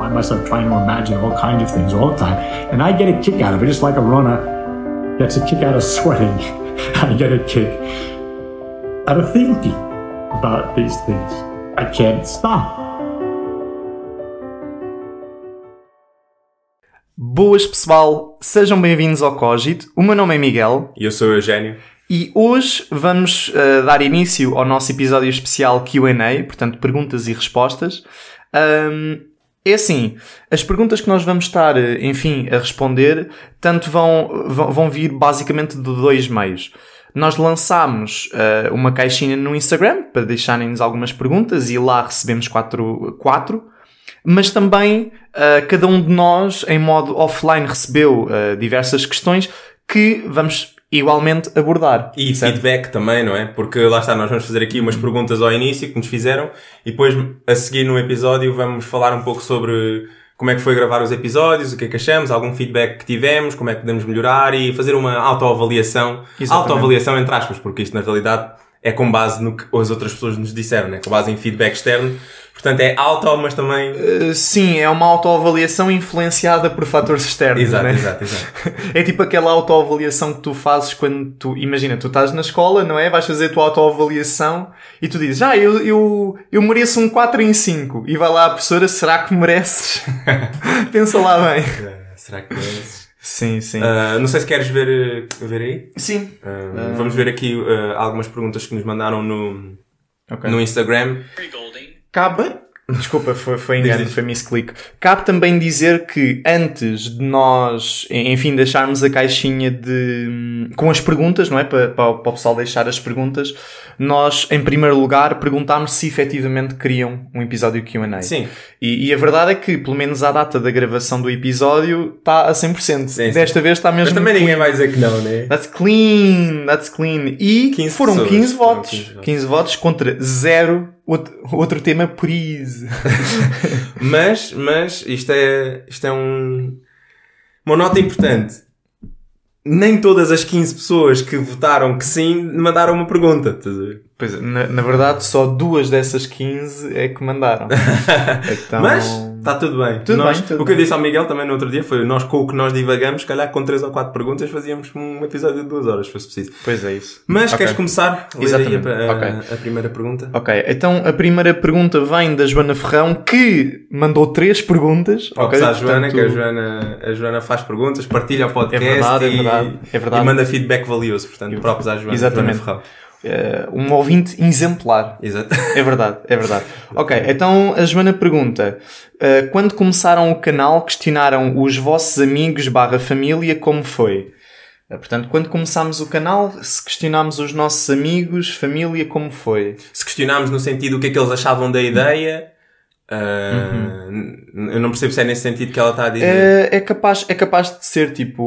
find myself trying to imagine all kinds of things all the time. And I get a kick out of it, just like a runner gets a kick out of sweating. I get a kick out of thinking about these things. I can't stop. Boas pessoal, sejam bem-vindos ao Cogito. O meu nome é Miguel E eu sou o Eugénio. e hoje vamos uh, dar início ao nosso episódio especial QA, portanto, perguntas e respostas. Um, é assim, as perguntas que nós vamos estar, eh, enfim, a responder, tanto vão, vão, vir basicamente de dois meios. Nós lançámos uh, uma caixinha no Instagram para deixarem-nos algumas perguntas e lá recebemos quatro, quatro mas também uh, cada um de nós, em modo offline, recebeu uh, diversas questões que vamos igualmente abordar. E certo? feedback também, não é? Porque lá está, nós vamos fazer aqui umas perguntas ao início que nos fizeram e depois a seguir no episódio vamos falar um pouco sobre como é que foi gravar os episódios, o que é que achamos, algum feedback que tivemos, como é que podemos melhorar e fazer uma autoavaliação. Autoavaliação entre aspas, porque isto na realidade é com base no que as outras pessoas nos disseram, né? com base em feedback externo. Portanto, é auto, mas também. Uh, sim, é uma autoavaliação influenciada por fatores externos. Exato, né? exato, exato. É tipo aquela autoavaliação que tu fazes quando tu. Imagina, tu estás na escola, não é? Vais fazer a tua autoavaliação e tu dizes, ah, eu, eu, eu mereço um 4 em 5. E vai lá a professora, será que mereces? Pensa lá bem. Uh, será que é Sim, sim. Uh, não sei se queres ver, ver aí. sim. Uh, Vamos ver aqui uh, algumas perguntas que nos mandaram no, Ok. no Instagram. Cabe. Desculpa, foi, foi engano, foi misclick. Cabe também dizer que antes de nós, enfim, deixarmos a caixinha de. com as perguntas, não é? Para, para, para o pessoal deixar as perguntas, nós, em primeiro lugar, perguntámos se efetivamente queriam um episódio QA. Sim. E, e a verdade é que, pelo menos à data da gravação do episódio, está a 100%. sim. Desta vez está mesmo. Mas também ninguém clean. vai dizer que não, né? That's clean, that's clean. E 15 foram pessoas, 15 foram votos. 15 15 votos. votos. contra zero. Outro, outro tema, please. Mas, mas isto é, isto é um, uma nota importante. Nem todas as 15 pessoas que votaram que sim mandaram uma pergunta. Pois, é, na, na verdade, só duas dessas 15 é que mandaram. Então, Mas está tudo bem. Tudo Nós- bem, tudo o que eu disse ao Miguel também no outro dia foi nós com o que nós divagamos, se calhar com 3 ou 4 perguntas fazíamos um episódio de 2 horas, se fosse preciso. Pois é isso. Mas Ok. queres começar? a aí Exatamente. A, a- Ok. a primeira pergunta. Ok, então a primeira pergunta vem da Joana Ferrão, que mandou três perguntas. Props ok? à Joana, Portanto, que a Joana, a Joana faz perguntas, partilha o podcast É verdade, é e, verdade, é verdade. e manda feedback valioso. Portanto, próprios à Joana. Exatamente. Joana Ferrão. Eh, um ouvinte exemplar. Exato. É verdade, é verdade. Ok, então a Joana pergunta: eh, quando começaram o canal, questionaram os vossos amigos barra família como foi? Eh, portanto, quando começámos o canal, se questionámos os nossos amigos, família, como foi? Se questionámos no sentido o que é que eles achavam da ideia, ah, eu não percebo se é nesse sentido que ela está a dizer. É, é capaz, é capaz de ser tipo,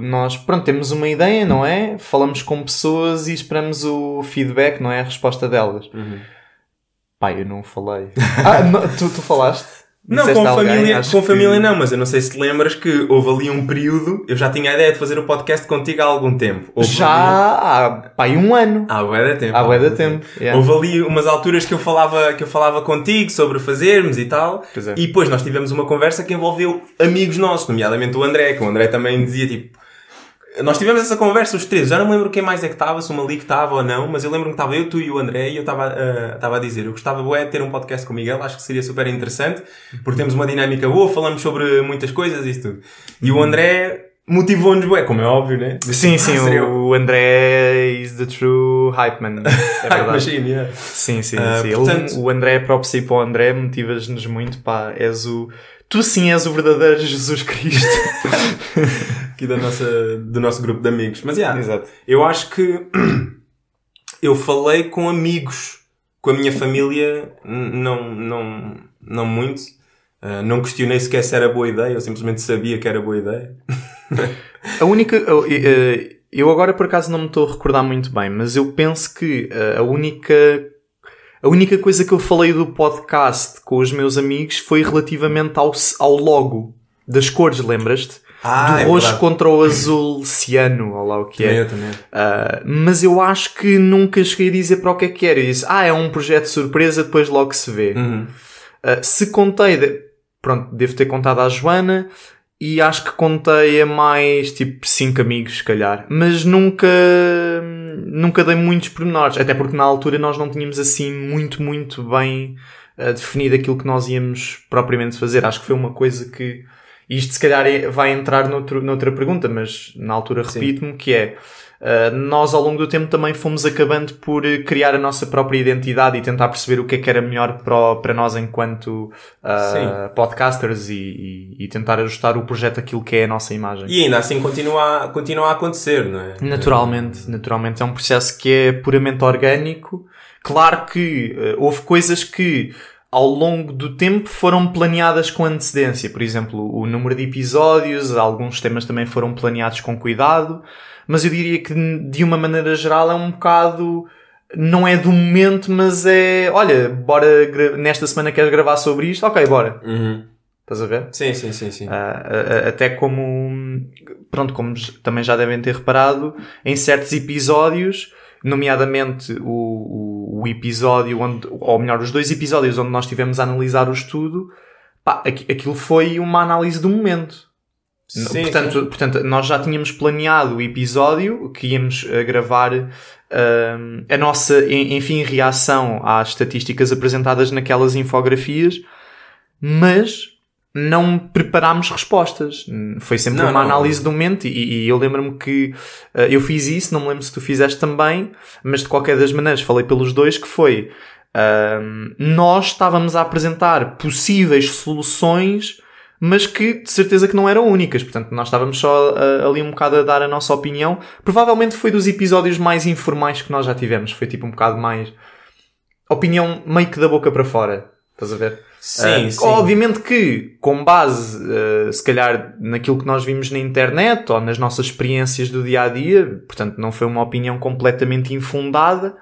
nós, pronto, temos uma ideia, não é? Falamos com pessoas e esperamos o feedback, não é? A resposta delas. Uhum. Pai, eu não falei. ah, não, tu, tu falaste? Não, com a alguém? família, com que- família não, mas eu não sei se te lembras que houve ali um período, eu já tinha a ideia de fazer o podcast contigo há algum tempo. Houve Já há, pai, um ano. Ali... Há bué de tempo. Há bué de tempo, yeah. Houve ali umas alturas que eu falava, que eu falava contigo sobre fazermos e tal. É. E depois nós tivemos uma conversa que envolveu amigos nossos, nomeadamente o André, que o André também dizia tipo. Nós tivemos essa conversa, os três. Já não me lembro quem mais é que estava, se o Malik estava ou não, mas eu lembro que estava eu, tu e o André, e eu estava estava a dizer: eu gostava bué de ter um podcast com o Miguel, acho que seria super interessante, porque temos uma dinâmica boa, falamos sobre muitas coisas e isso tudo. E o André motivou-nos bué, como é óbvio, né? Sim, sim, Ah, seria o André is the true hype man. É Hype verdade. machine, yeah. Sim, sim, Ah, sim. portanto- Ele, o André, próprio si para o André, motivas-nos muito, pá, és o... Tu sim és o verdadeiro Jesus Cristo. aqui da nossa, do nosso grupo de amigos. Mas, yeah, Exato. eu acho que eu falei com amigos, com a minha família, não, não, não muito. Uh, não questionei sequer se era boa ideia, eu simplesmente sabia que era boa ideia. A única... eu- eu- Eu agora, por acaso, não me estou a recordar muito bem, mas eu penso que uh, a única... A única coisa que eu falei do podcast com os meus amigos foi relativamente ao, ao logo das cores, lembras-te? Ah, do é roxo verdade. contra o azul ciano, ou lá o que Também é. eu, também. Uh, mas eu acho que nunca cheguei a dizer para o que é que era. Eu disse, ah, é um projeto surpresa, depois logo se vê. Uhum. Uh, se contei, de- pronto, devo ter contado à Joana e acho que contei a mais tipo cinco amigos, se calhar. Mas nunca, nunca dei muitos pormenores. Até porque na altura nós não tínhamos assim muito, muito bem uh, definido aquilo que nós íamos propriamente fazer. Acho que foi uma coisa que. Isto se calhar é- vai entrar noutro, noutra pergunta, mas na altura repito-me que é. Uh, nós ao longo do tempo também fomos acabando por uh, criar a nossa própria identidade e tentar perceber o que é que era melhor para, para nós enquanto uh, podcasters e, e, e, tentar ajustar o projeto àquilo que é a nossa imagem. E ainda assim continua a, continua a acontecer, não é? Naturalmente, naturalmente. É um processo que é puramente orgânico. Claro que houve coisas que ao longo do tempo foram planeadas com antecedência. Por exemplo, o número de episódios, alguns temas também foram planeados com cuidado mas eu diria que de uma maneira geral é um bocado não é do momento, mas é olha, bora nesta semana queres gravar sobre isto? Ok, bora. Uhum. Estás a ver? Sim, sim, sim, sim. Uh, uh, até como pronto, como também já devem ter reparado, em certos episódios, nomeadamente o, o, o, episódio onde, ou melhor, os dois episódios onde nós estivemos a analisar o estudo, pá, aquilo foi uma análise do momento. Sim, portanto, sim. portanto, nós já tínhamos planeado o episódio que íamos eh, gravar uh, a nossa, enfim, reação às estatísticas apresentadas naquelas infografias, mas não preparámos respostas. Foi sempre não, uma não, análise não. do momento e, e eu lembro-me que uh, eu fiz isso, não me lembro se tu fizeste também, mas de qualquer das maneiras falei pelos dois que foi uh, nós estávamos a apresentar possíveis soluções mas que de certeza que não eram únicas. Portanto, nós estávamos só uh, ali um bocado a dar a nossa opinião. Provavelmente foi dos episódios mais informais que nós já tivemos. Foi tipo um bocado mais. Opinião meio que da boca para fora. Estás a ver? Sim, uh, sim. Obviamente que, com base, uh, se calhar, naquilo que nós vimos na internet ou nas nossas experiências do dia a dia, portanto, não foi uma opinião completamente infundada,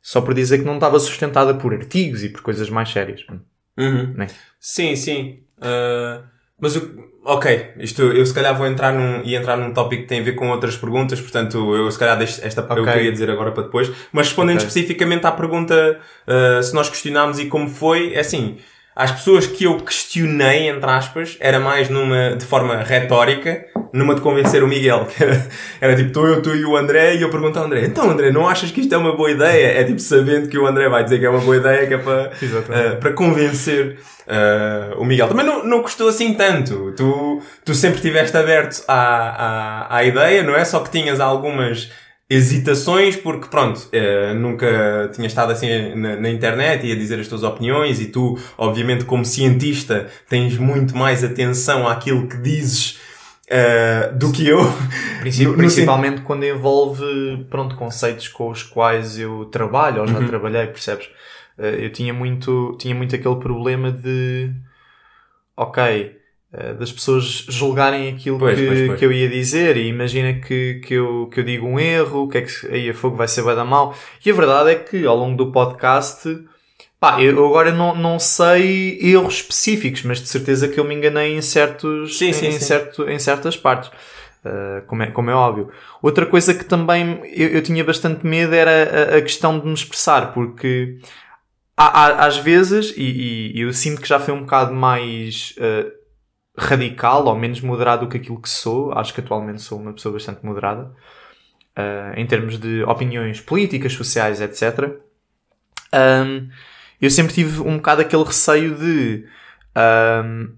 só por dizer que não estava sustentada por artigos e por coisas mais sérias. Uhum. Né? Sim, sim. Uh, mas o, ok, isto eu se calhar vou entrar num, e entrar num tópico que tem a ver com outras perguntas, portanto eu se calhar deixo esta okay. eu queria dizer agora para depois, mas respondendo okay. especificamente à pergunta uh, se nós questionámos e como foi, é assim, às pessoas que eu questionei, entre aspas, era mais numa, de forma retórica, numa de convencer o Miguel, que era, era tipo, tu, eu, tu e o André, e eu pergunto ao André, então André, não achas que isto é uma boa ideia? É tipo, sabendo que o André vai dizer que é uma boa ideia, que é para, uh, para convencer uh, o Miguel. Também não, não custou assim tanto. Tu, tu sempre estiveste aberto à, à, à ideia, não é? Só que tinhas algumas hesitações, porque pronto, uh, nunca tinha estado assim na, na, internet e a dizer as tuas opiniões e tu, obviamente, como cientista, tens muito mais atenção àquilo que dizes uh, do que eu. no, principalmente no... quando envolve, pronto, conceitos com os quais eu trabalho ou já uhum. trabalhei, percebes? Uh, eu tinha muito, tinha muito aquele problema de, ok, eh, das pessoas julgarem aquilo pois, que, pois, pois. que eu ia dizer e imagina que, que, eu, que eu digo um erro, que é que aí a fogo vai ser bem da mal. E a verdade é que ao longo do podcast, pá, eu agora não, não sei erros específicos, mas de certeza que eu me enganei em certos, sim, sim, em, sim. Certo, em certas partes. Uh, como, é, como é óbvio. Outra coisa que também eu, eu tinha bastante medo era a, a, questão de me expressar, porque há, há, às vezes, e, e, eu sinto que já foi um bocado mais uh, radical ou menos moderado do que aquilo que sou. Acho que atualmente sou uma pessoa bastante moderada uh, em termos de opiniões políticas, sociais, etc. Um, eu sempre tive um bocado aquele receio de um,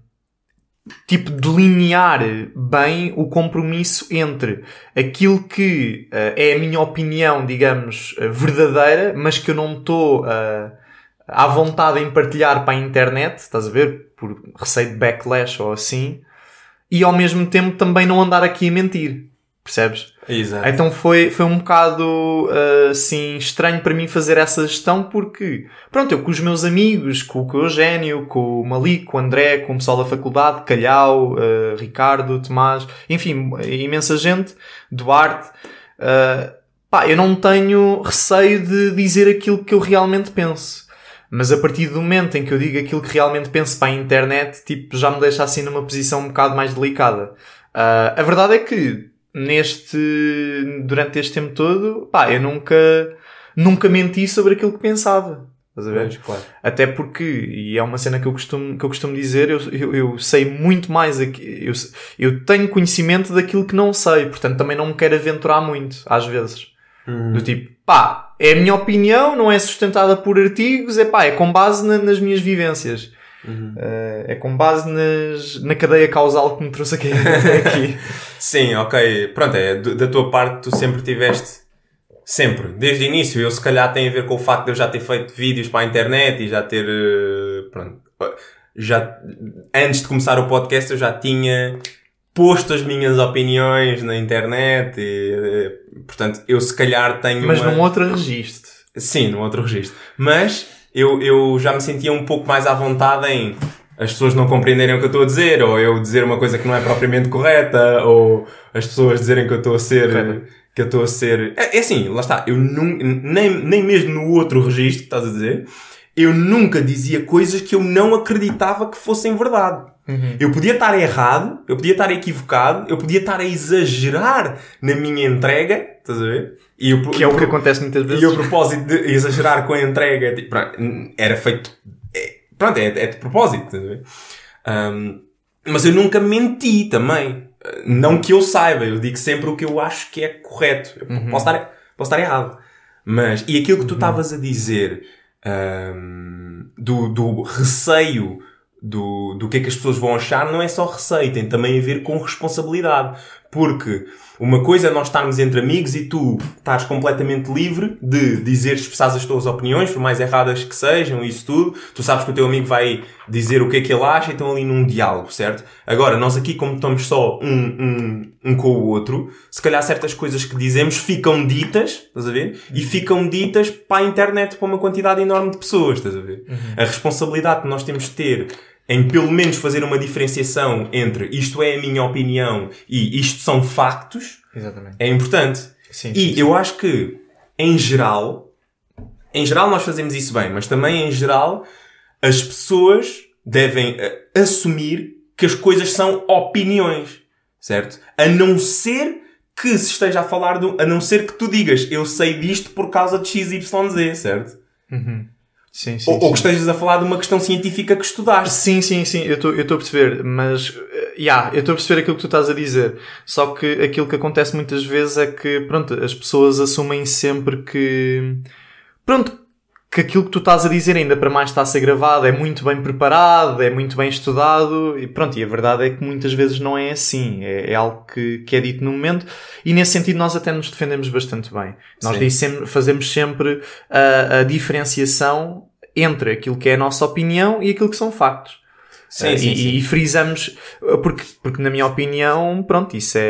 tipo delinear bem o compromisso entre aquilo que uh, é a minha opinião, digamos, uh, verdadeira, mas que eu não estou uh, à vontade em partilhar para a internet, estás a ver? por receio de backlash ou assim, e ao mesmo tempo também não andar aqui a mentir. Percebes? Exato. Então foi, foi um bocado uh, assim estranho para mim fazer essa gestão porque, pronto, eu com os meus amigos, com, com o Eugénio, com o Malik, com o André, com o pessoal da faculdade, Calhau, uh, Ricardo, Tomás, enfim, imensa gente, Duarte, uh, pá, eu não tenho receio de dizer aquilo que eu realmente penso. Mas a partir do momento em que eu digo aquilo que realmente penso para a internet, tipo, já me deixa assim numa posição um bocado mais delicada. Uh, a verdade é que neste, durante este tempo todo, pá, eu nunca, nunca menti sobre aquilo que pensava. Estás a ver? Pois, claro. Até porque, e é uma cena que eu costumo, que eu costumo dizer, eu, eu, eu sei muito mais, aqui, eu, eu tenho conhecimento daquilo que não sei, portanto também não me quero aventurar muito, às vezes. Do tipo, pá, é a minha opinião, não é sustentada por artigos, é pá, é com base na- nas minhas vivências. Eh, é com base nas, na cadeia causal que me trouxe aqui. aqui. Sim, ok. Pronto, é, da tua parte tu sempre tiveste. Sempre, desde o início. Eu se calhar tem a ver com o facto de eu já ter feito vídeos para a internet e já ter. eh, Pronto. Já, antes de começar o podcast eu já tinha posto as minhas opiniões na internet e, portanto, eu se calhar tenho Mas uma... num outro registro. Sim, num outro registro. Mas eu, eu já me sentia um pouco mais à vontade em as pessoas não compreenderem o que eu estou a dizer, ou eu dizer uma coisa que não é propriamente correta, ou as pessoas dizerem que eu estou a ser. Correta. Que eu estou a ser. É, é assim, lá está. Eu nun- nem, nem mesmo no outro registro que estás a dizer, eu nunca dizia coisas que eu não acreditava que fossem verdade. Eu podia estar errado, eu podia estar equivocado, eu podia estar a exagerar na minha entrega, estás a ver? E eu- Que é o que acontece muitas vezes. e o propósito de exagerar com a entrega tipo, era feito. é- pronto, é, é de propósito. estás a ver? Ahm, mas eu nunca menti também. Não que eu saiba, eu digo sempre o que eu acho que é correto. Eu posso, estar, posso estar errado. Mas, e aquilo que tu estavas a dizer ahm, do, do receio do, do que é que as pessoas vão achar não é só receio, tem também a ver com responsabilidade. Porque uma coisa é nós estarmos entre amigos e tu estás completamente livre de dizer, expressar as tuas opiniões, por mais erradas que sejam, isso tudo. Tu sabes que o teu amigo vai dizer o que é que ele acha e estão ali num diálogo, certo? Agora, nós aqui, como estamos só um, um, um com o outro, se calhar certas coisas que dizemos ficam ditas, estás a ver? E ficam ditas para a internet para uma quantidade enorme de pessoas, estás a ver? A responsabilidade que nós temos de ter em pelo menos fazer uma diferenciação entre isto é a minha opinião e isto são factos, Exatamente. é importante. Sim, e sim, eu acho que, em geral, em geral nós fazemos isso bem, mas também em geral as pessoas devem eh, assumir que as coisas são opiniões, certo? A não ser que se esteja a falar do, a não ser que tu digas eu sei disto por causa de XYZ, certo? Sim, sim, ou, ou sim. que estejas a falar de uma questão científica que estudaste. Sim, sim, sim, eu estou a perceber, mas, eh, yeah, eu estou a perceber aquilo que tu estás a dizer. Só que aquilo que acontece muitas vezes é que, pronto, as pessoas assumem sempre que, pronto, que aquilo que tu estás a dizer ainda para mais está a ser gravado, é muito bem preparado, é muito bem estudado, e pronto, e a verdade é que muitas vezes não é assim, é, é algo que, que é dito no momento, e nesse sentido nós até nos defendemos bastante bem. Nós Sim. dissem- fazemos sempre a, a diferenciação entre aquilo que é a nossa opinião e aquilo que são factos. Sim, Eh, sim, e, sim. e frisamos, eh, porque, porque na minha opinião, pronto, isso é,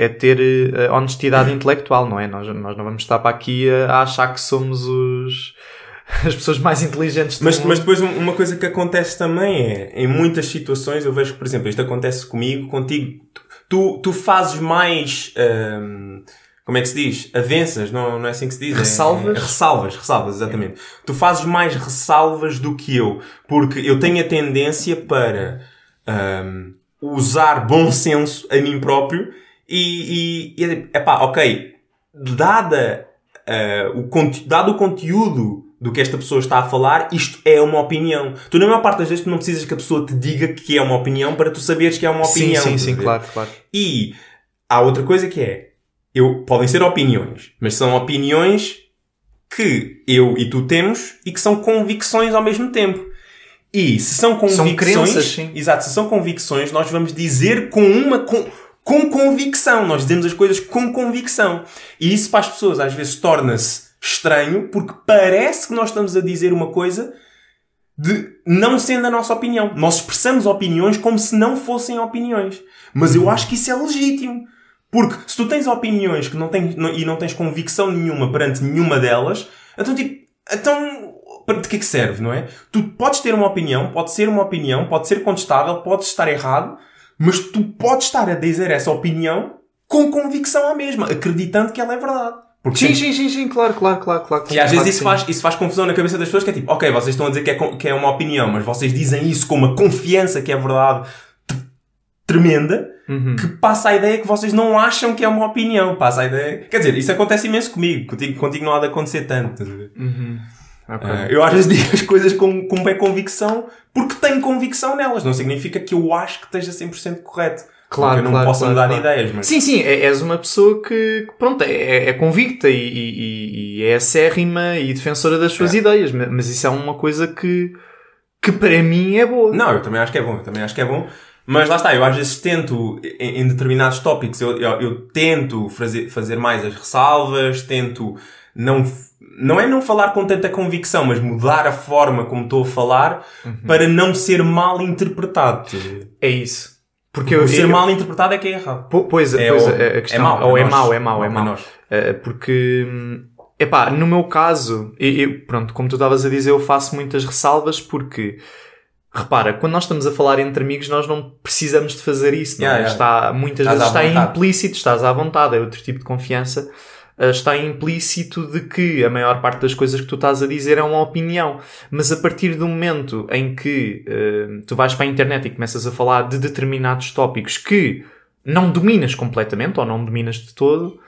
é, é ter eh, honestidade intelectual, não é? Nós, nós não vamos estar para aqui a, a achar que somos os, as pessoas mais inteligentes do Mas, mundo. mas depois um- uma coisa que acontece também é, em muitas situações, eu vejo que, por exemplo, isto acontece comigo, contigo, tu, tu fazes mais, hum, como é que se diz? Avanças, não, não é assim que se diz? É- Ressalvas? É, ressalvas, ressalvas, exatamente. Tu fazes mais ressalvas do que eu, porque eu tenho a tendência para hum, usar bom senso a mim próprio e, e, e epá, ok, dada eh, o conte- dado o conteúdo do que esta pessoa está a falar, isto é uma opinião. Tu, na maior parte das vezes, tu não precisas que a pessoa te diga que é uma opinião para tu saberes que é uma sim, opinião. sim, sim, ver? claro, claro. E há outra coisa que é, eu, podem ser opiniões, mas são opiniões que eu e tu temos e que são convicções ao mesmo tempo. E se são convicções, crenças, sim. exato, se são convicções, nós vamos dizer com uma com, com convicção, nós dizemos as coisas com convicção. E isso para as pessoas às vezes torna-se estranho porque parece que nós estamos a dizer uma coisa de não sendo a nossa opinião. Nós expressamos opiniões como se não fossem opiniões. Mas eu acho que isso é legítimo. Porque se tu tens opiniões que não tens, não- e não tens convicção nenhuma perante nenhuma delas, então tipo, então de que é que serve, não é? Tu podes ter uma opinião, pode ser uma opinião, pode ser contestável, podes estar errado, mas tu podes estar a dizer essa opinião com convicção à mesma, acreditando que ela é verdade. Porque Sim, sim, sim, sim, claro, claro, claro, claro. e às vezes isso faz, isso faz confusão na cabeça das pessoas, que é tipo, ok, vocês estão a dizer que é, que é uma opinião, mas vocês dizem isso com uma confiança que é verdade tremenda, Uhum. que passa a ideia que vocês não acham que é uma opinião. Passa a ideia... Quer dizer, isso acontece imenso comigo. Contigo, contigo não há de acontecer tanto. Uhum. Ok. Ah, eu às vezes digo as coisas com, com bem convicção porque tenho convicção nelas. Não significa que eu acho que esteja 100% correto. Claro, eu não claro, posso claro, mudar claro. ideias, mas Sim, sim, é- és uma pessoa que, pronto, é, é convicta e, e- e é acérrima e defensora das suas É. ideias, ma- mas isso é uma coisa que, que para mim é boa. Não, eu também acho que é bom, eu também acho que é bom. Mas lá está, eu às vezes tento, em, em determinados tópicos, eu, eu, eu tento fazer, fazer mais as ressalvas, tento não, não é não falar com tanta convicção, mas mudar a forma como estou a falar Uhum. para não ser mal interpretado. É isso. Porque ser eu- mal interpretado é que é errado. Po- Pois, É pois o- a, a questão. é mau, ou é mau, é mau, é Mau. Uh, porque, epá, no meu caso, eu, eu- pronto, como tu estavas a dizer, eu faço muitas ressalvas porque, repara, quando nós estamos a falar entre amigos, nós não precisamos de fazer isso, não é? Yeah. Está, muitas Estás vezes está implícito, estás à vontade, é outro tipo de confiança. uh, Está implícito de que a maior parte das coisas que tu estás a dizer é uma opinião, mas a partir do momento em que uh, tu vais para a internet e começas a falar de determinados tópicos que não dominas completamente ou não dominas de todo,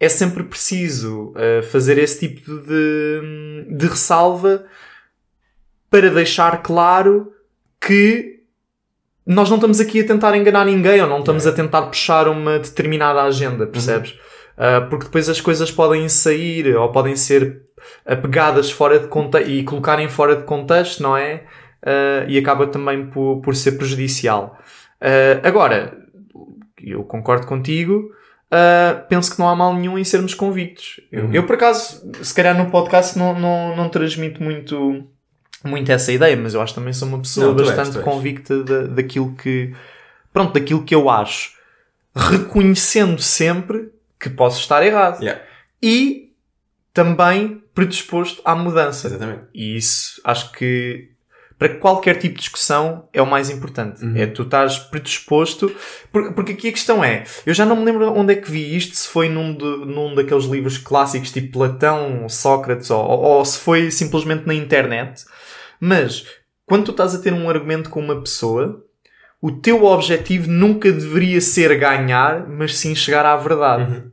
é sempre preciso uh, fazer esse tipo de, de ressalva para deixar claro que nós não estamos aqui a tentar enganar ninguém ou não estamos a tentar puxar uma determinada agenda, percebes? Uh, porque depois as coisas podem sair ou podem ser apegadas fora de contexto e colocarem fora de contexto, não é? Uh, e acaba também por, por ser prejudicial. Uh, agora, eu concordo contigo. Uh, penso que não há mal nenhum em sermos convictos. Eu, Uhum. eu, por acaso, se calhar no podcast não, não, não transmito muito, muito essa ideia, mas eu acho que também sou uma pessoa Não, és, bastante tu és. convicta da, daquilo que. Pronto, daquilo que eu acho. Reconhecendo sempre que posso estar errado. Yeah, E também predisposto à mudança. exatamente. E isso acho que para qualquer tipo de discussão é o mais importante. Uhum. É tu estás predisposto. por- Porque aqui a questão é: eu já não me lembro onde é que vi isto, se foi num, de, num daqueles livros clássicos tipo Platão, Sócrates, ou, ou- ou se foi simplesmente na internet. Mas quando tu estás a ter um argumento com uma pessoa, o teu objetivo nunca deveria ser ganhar, mas sim chegar à verdade. Uhum.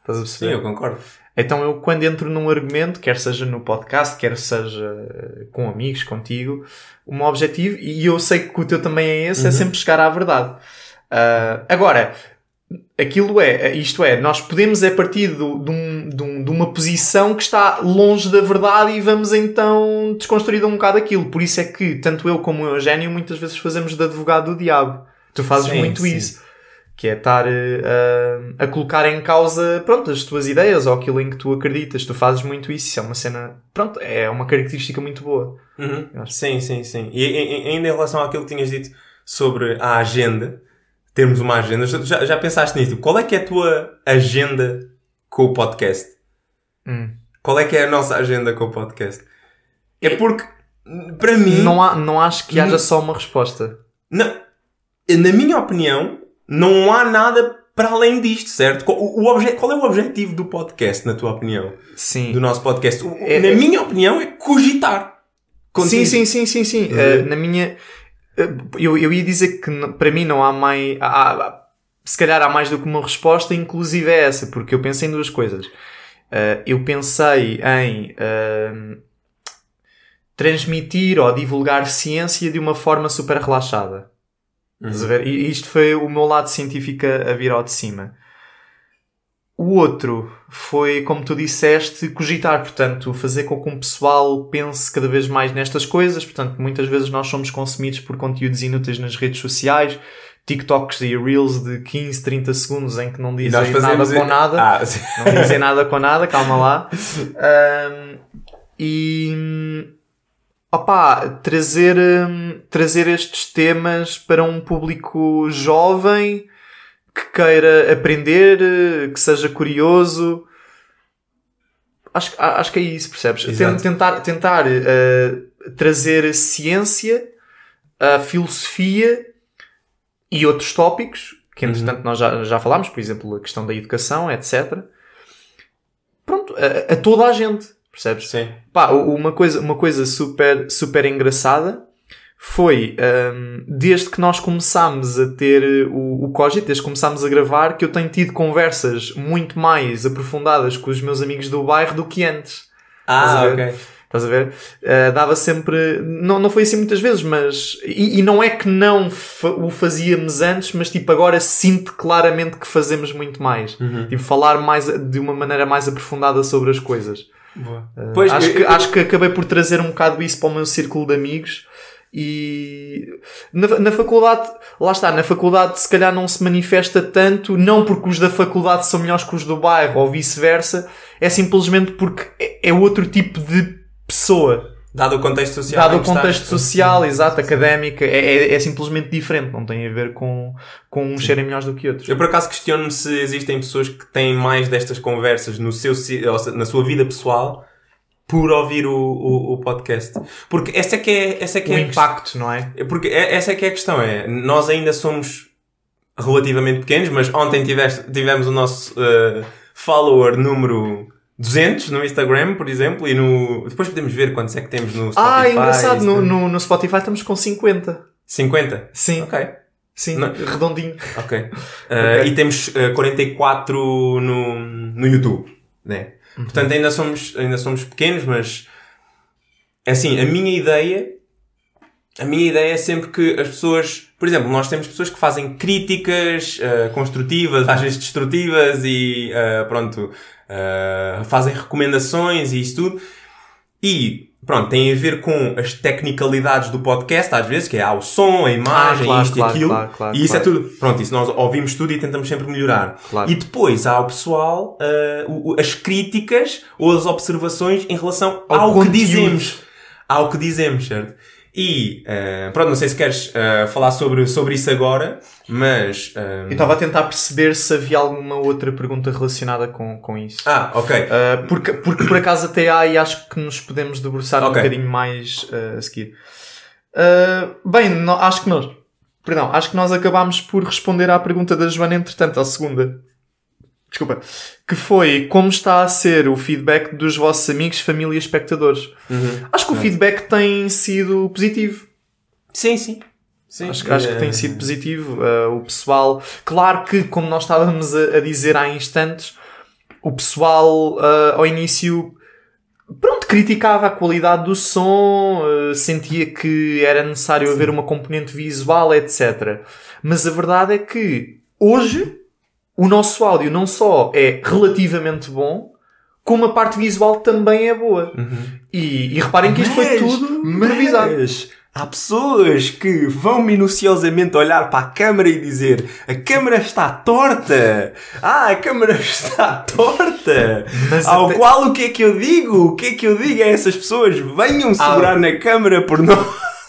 Estás a Sim, perceber? eu concordo. Então eu quando entro num argumento, quer seja no podcast, quer seja eh, com amigos, contigo, o meu objetivo, e eu sei que o teu também é esse, é Uhum. sempre chegar à verdade. Ah, agora, aquilo é, isto é, nós podemos é partir do- de, um- de um- uma posição que está longe da verdade e vamos então desconstruir um bocado aquilo. Por isso é que tanto eu como o Eugénio muitas vezes fazemos de advogado do diabo. Tu fazes Sim, muito sim. isso. Que é estar eh, a, a colocar em causa, pronto, as tuas ideias ou aquilo em que tu acreditas. Tu fazes muito isso. Isso é uma cena, pronto, é uma característica muito boa. Uhum. Sim, sim, sim. E, e- e ainda em relação àquilo que tinhas dito sobre a agenda, termos uma agenda, já, já pensaste nisso? Qual é que é a tua agenda com o podcast? Hum. Qual é que é a nossa agenda com o podcast? É porque, para mim, Não, há, não acho que haja Hum. só uma resposta. não- na minha opinião, não há nada para além disto, certo? Qual, o, o qual é o objetivo do podcast, na tua opinião? Sim. Do nosso podcast? O- É- na é- minha opinião, é cogitar. Sim, Contigo. sim, sim, sim, sim. Uhum. Eh, na minha. eh, eu, eu ia dizer que para mim não há mais. há- há- se calhar há mais do que uma resposta, inclusive é essa, porque eu pensei em duas coisas. Eh, eu pensei em ehm, transmitir ou divulgar ciência de uma forma super relaxada. E isto foi o meu lado científico a a vir ao de cima. O outro foi, como tu disseste, cogitar, portanto, fazer com que um pessoal pense cada vez mais nestas coisas. Portanto, muitas vezes nós somos consumidos por conteúdos inúteis nas redes sociais, TikToks e Reels de 15, 30 segundos em que não dizem nada com nada. Ah. Não dizem nada com nada, calma lá. Ahm, e opá, trazer, hum, trazer estes temas para um público jovem que queira aprender, que seja curioso. Acho, acho que é isso, percebes? Exato. Ten- Tentar, tentar eh, trazer ciência, a filosofia e outros tópicos que entretanto nós já, já falámos, por exemplo, a questão da educação, etc. Pronto, a, a toda a gente, percebes? Sim. Pá, uma coisa, uma coisa super, super engraçada foi, hum, desde que nós começámos a ter o, o Cogit, desde que começámos a gravar, que eu tenho tido conversas muito mais aprofundadas com os meus amigos do bairro do que antes. Ah, ok. Estás a ver? Uh, dava sempre. Não, não foi assim muitas vezes, mas. E, e não é que não fa o fazíamos antes, mas tipo, agora sinto claramente que fazemos muito mais. Uhum. Tipo, falar mais de uma maneira mais aprofundada sobre as coisas. Uh, Pois, acho, eu- que, eu- acho que acabei por trazer um bocado isso para o meu círculo de amigos. E na, na faculdade, lá está, na faculdade se calhar não se manifesta tanto, não porque os da faculdade são melhores que os do bairro ou vice-versa, é simplesmente porque é, é outro tipo de pessoa. Dado o contexto social. Dado o contexto social, exato, académica, é, é, é simplesmente diferente, não tem a ver com, com uns serem melhores do que outros. Eu por acaso questiono-me se existem pessoas que têm mais destas conversas no seu, na sua vida pessoal por ouvir o, o, o podcast. Porque essa é que é, essa é, que O é impacto, não é? É Porque é- essa é que é a questão, é, nós ainda somos relativamente pequenos, mas ontem tiveste, tivemos o nosso eh, follower número 200 no Instagram, por exemplo, e no... Depois podemos ver quantos é que temos no Spotify. Ah, é engraçado, isso no, tudo. no, no Spotify estamos com 50. 50? Sim, Ok, sim, Não. redondinho. ok. Eh, E temos eh, 44 no, no YouTube, né? Portanto, ainda somos, ainda somos pequenos, mas... É assim, a minha ideia A minha ideia é sempre que as pessoas, por exemplo, nós temos pessoas que fazem críticas eh, construtivas, às vezes destrutivas e eh, pronto, eh, fazem recomendações e isso tudo. E pronto, tem a ver com as tecnicalidades do podcast, às vezes, que é ah, o som, a imagem, Ah, claro, isto claro, e aquilo. claro, claro, e isso claro. é tudo, pronto, isso nós ouvimos tudo e tentamos sempre melhorar. Claro. E depois há o pessoal, as críticas ou as observações em relação Ao ao, que dizemos ao que dizemos, certo? E, eh, pronto, não sei se queres eh, falar sobre, sobre isso agora, mas... eh, Eu estava a tentar perceber se havia alguma outra pergunta relacionada com, com isso. Ah, ok. Uh, porque, porque por acaso até há e acho que nos podemos debruçar um Ok. bocadinho mais uh, a seguir. Uh, bem, acho que nós. Perdão, acho que nós acabámos por responder à pergunta da Joana, entretanto, à segunda. Desculpa. Que foi como está a ser o feedback dos vossos amigos, família e espectadores. Uhum. Acho que o feedback tem sido positivo. Sim, sim. sim. Acho, que- acho que tem sido positivo. Uh, o pessoal, claro que, como nós estávamos a, a dizer há instantes, o pessoal uh, ao início, pronto, criticava a qualidade do som, uh, sentia que era necessário haver uma componente visual, etc. Mas a verdade é que hoje o nosso áudio não só é relativamente bom, como a parte visual também é boa. E, e reparem que isto foi Mas- tudo improvisado. Mas há pessoas que vão minuciosamente olhar para a câmara e dizer a câmara está torta. Ah, a câmara está torta. Mas Ao até- qual o que é que eu digo? O que é que eu digo a essas pessoas? Venham segurar na câmara por nós.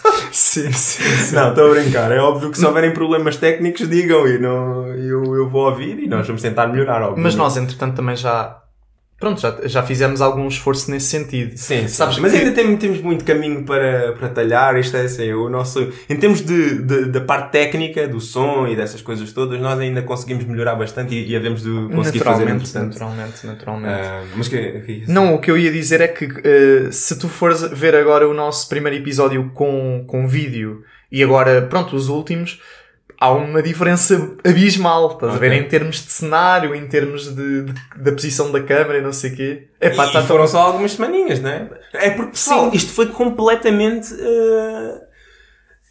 Sim, sim, Não, estou a brincar. É óbvio que se houverem problemas técnicos, digam e não, eu, eu vou ouvir e nós vamos tentar melhorar. Mas obviamente. nós, entretanto, também já. Pronto, já, já fizemos algum esforço nesse sentido. Sim, Sabes mas que- ainda tem- temos muito caminho para, para talhar. Isto é assim, o nosso. Em termos de, de- da parte técnica, do som e dessas coisas todas, nós ainda conseguimos melhorar bastante e, e havemos de conseguir fazer Naturalmente, entretanto. naturalmente, naturalmente. Ah, mas que, que Não, o que eu ia dizer é que eh, se tu fores ver agora o nosso primeiro episódio com, com vídeo e agora, pronto, os últimos, há uma diferença abismal, estás a ver? Em termos de cenário, em termos de, de- da posição da câmera e não sei o quê. Epá, e tá foram só algumas semaninhas, não é? É porque, pessoal, isto foi completamente. ah,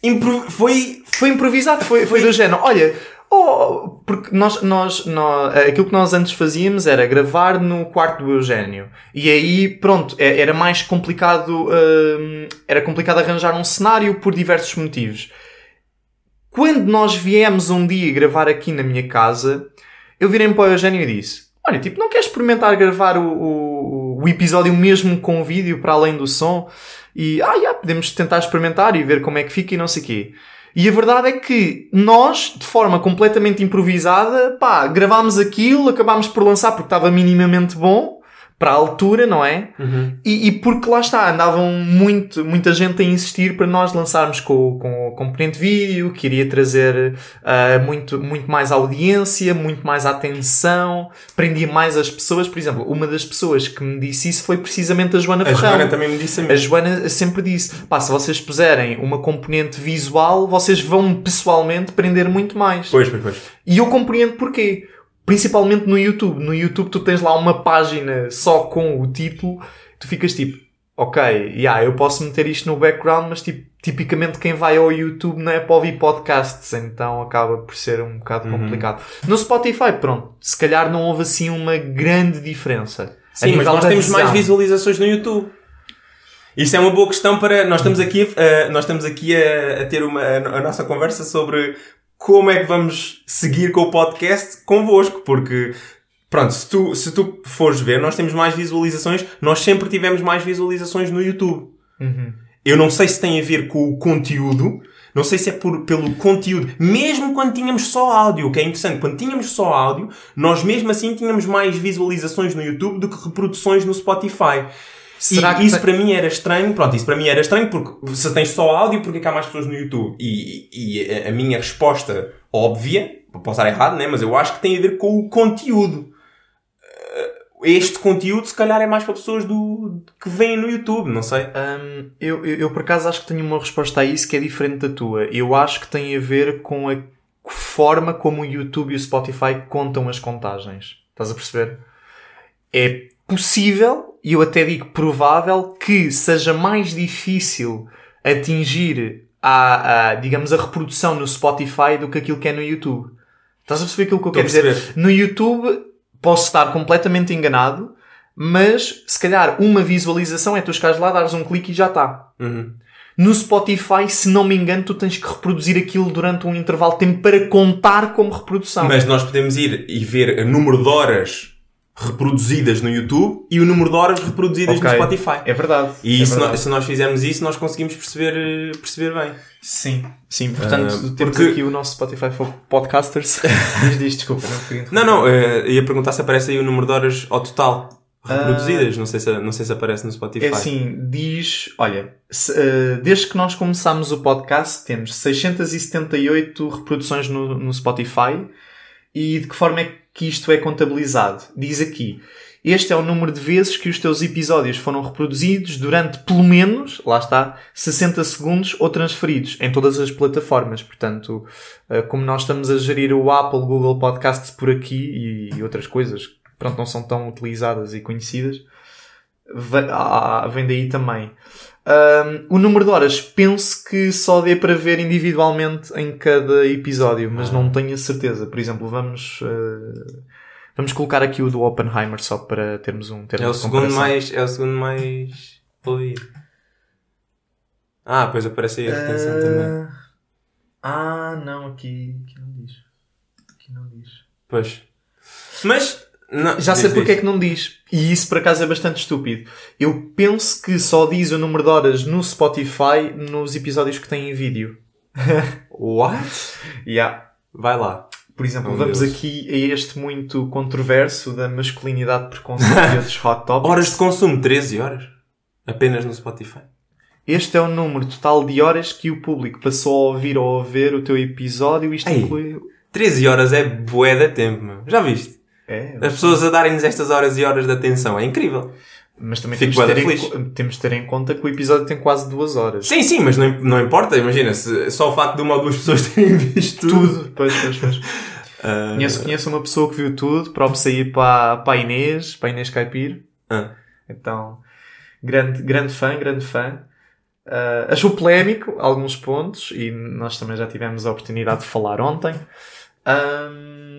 impro- foi. Foi improvisado, foi, foi do género. Olha, oh, porque nós, nós, nós, aquilo que nós antes fazíamos era gravar no quarto do Eugénio. E aí, pronto, é- era mais complicado, hum, era complicado arranjar um cenário por diversos motivos. Quando nós viemos um dia gravar aqui na minha casa, eu virei para o Eugénio e disse: Olha, tipo, não queres experimentar gravar o, o, o episódio mesmo com vídeo para além do som? E, ah, já, podemos tentar experimentar e ver como é que fica e não sei o quê. E a verdade é que nós, de forma completamente improvisada, pá, gravámos aquilo, acabámos por lançar porque estava minimamente bom, para a altura, não é? E, e porque lá está, andavam muito, muita gente a insistir para nós lançarmos com, com o componente vídeo, que iria trazer ah, muito, muito mais audiência, muito mais atenção, prendia mais as pessoas. Por exemplo, uma das pessoas que me disse isso foi precisamente a Joana A Ferrão. Joana também me disse a A mim. Joana sempre disse: pá, se vocês puserem uma componente visual, vocês vão pessoalmente prender muito mais. Pois, pois, pois. E eu compreendo porquê. Principalmente no YouTube. No YouTube tu tens lá uma página só com o título, tu ficas tipo, ok, yeah, eu posso meter isto no background, mas tipo, tipicamente quem vai ao YouTube não é para ouvir podcasts, então acaba por ser um bocado Uhum. complicado. No Spotify, pronto, se calhar não houve assim uma grande diferença. A Sim, mas nós temos mais visualizações no YouTube. Isso é uma boa questão para. Nós estamos aqui, a- nós estamos aqui a, a ter uma, a, nossa conversa sobre como é que vamos seguir com o podcast convosco, porque. Pronto, se tu, se tu fores ver, nós temos mais visualizações, nós sempre tivemos mais visualizações no YouTube. Uhum. Eu não sei se tem a ver com o conteúdo, não sei se é por, pelo conteúdo, mesmo quando tínhamos só áudio, o que é interessante, quando tínhamos só áudio, nós mesmo assim tínhamos mais visualizações no YouTube do que reproduções no Spotify. Será e que isso tem- para mim era estranho, pronto, isso para mim era estranho porque se tens só áudio, porque é que há mais pessoas no YouTube? E, e a- minha resposta óbvia, posso estar errado, né? mas eu acho que tem a ver com o conteúdo. Uh, Este conteúdo, se calhar, é mais para pessoas do, que vêm no YouTube, não sei. Hum, eu, eu, eu, por acaso acho que tenho uma resposta a isso que é diferente da tua. Eu acho que tem a ver com a forma como o YouTube e o Spotify contam as contagens. Estás a perceber? É possível, e eu até digo provável, que seja mais difícil atingir a, a, digamos, a reprodução no Spotify do que aquilo que é no YouTube. Estás a perceber aquilo que eu quero dizer? No YouTube posso estar completamente enganado, mas se calhar uma visualização é tu chegares lá, dares um clique e já está. Uhum. No Spotify, se não me engano, tu tens que reproduzir aquilo durante um intervalo de tempo para contar como reprodução. Mas nós podemos ir e ver o número de horas reproduzidas no YouTube e o número de horas reproduzidas Ok. no Spotify. É verdade. E é se, verdade. nós, se nós fizermos isso, nós conseguimos perceber, eh, perceber bem. Sim, sim. Portanto, Ah, temos porque- aqui o nosso Spotify for Podcasters. Diz diz, desculpa. Não. Não, não, eh, ia perguntar se aparece aí o número de horas ao total reproduzidas. Não, sei se, não sei se aparece no Spotify. É assim, diz, olha, se, eh, desde que nós começámos o podcast, temos 678 reproduções no, no Spotify. E de que forma é que isto é contabilizado? Diz aqui, este é o número de vezes que os teus episódios foram reproduzidos durante pelo menos, lá está, 60 segundos ou transferidos em todas as plataformas. Portanto, eh, como nós estamos a gerir o Apple, Google Podcasts por aqui e, outras coisas que pronto, não são tão utilizadas e conhecidas, ve- vem daí também. Ahm, o número de horas penso que só dê para ver individualmente em cada episódio, mas não tenho a certeza. Por exemplo, vamos, eh, vamos colocar aqui o do Oppenheimer só para termos um termo É o segundo mais, é o segundo mais ouvido. Ah, pois aparece aí a retenção também. Ah, não, aqui, aqui não diz. Aqui não diz. Pois. Mas, não, Já sei diz, porque é diz. que não diz. E isso por acaso é bastante estúpido. Eu penso que só diz o número de horas no Spotify nos episódios que têm vídeo. What? Yeah. Vai lá. Por exemplo, Meu vamos Deus. aqui a este muito controverso da masculinidade preconceito e outros hot topics. Horas de consumo, 13 horas. Apenas no Spotify. Este é o número total de horas que o público passou a ouvir ou a ver o teu episódio. Isto Ei. inclui... 13 horas é bué de tempo, meu. Já viste? É, As pessoas a darem-nos estas horas e horas de atenção. É incrível. mas também Fico temos de, ter em, feliz. co- temos de ter em conta que o episódio tem quase duas horas. Sim, sim, mas não, não importa. Imagina, se, só o facto de uma ou duas pessoas terem visto Tudo. Pois, pois, pois. Ah, Conheço, conheço uma pessoa que viu tudo, próprio sair para, para a Inês, para a Inês Caipir. ah. Então, grande, grande fã, grande fã. Ah, achou polémico alguns pontos e nós também já tivemos a oportunidade de falar ontem. Ahm,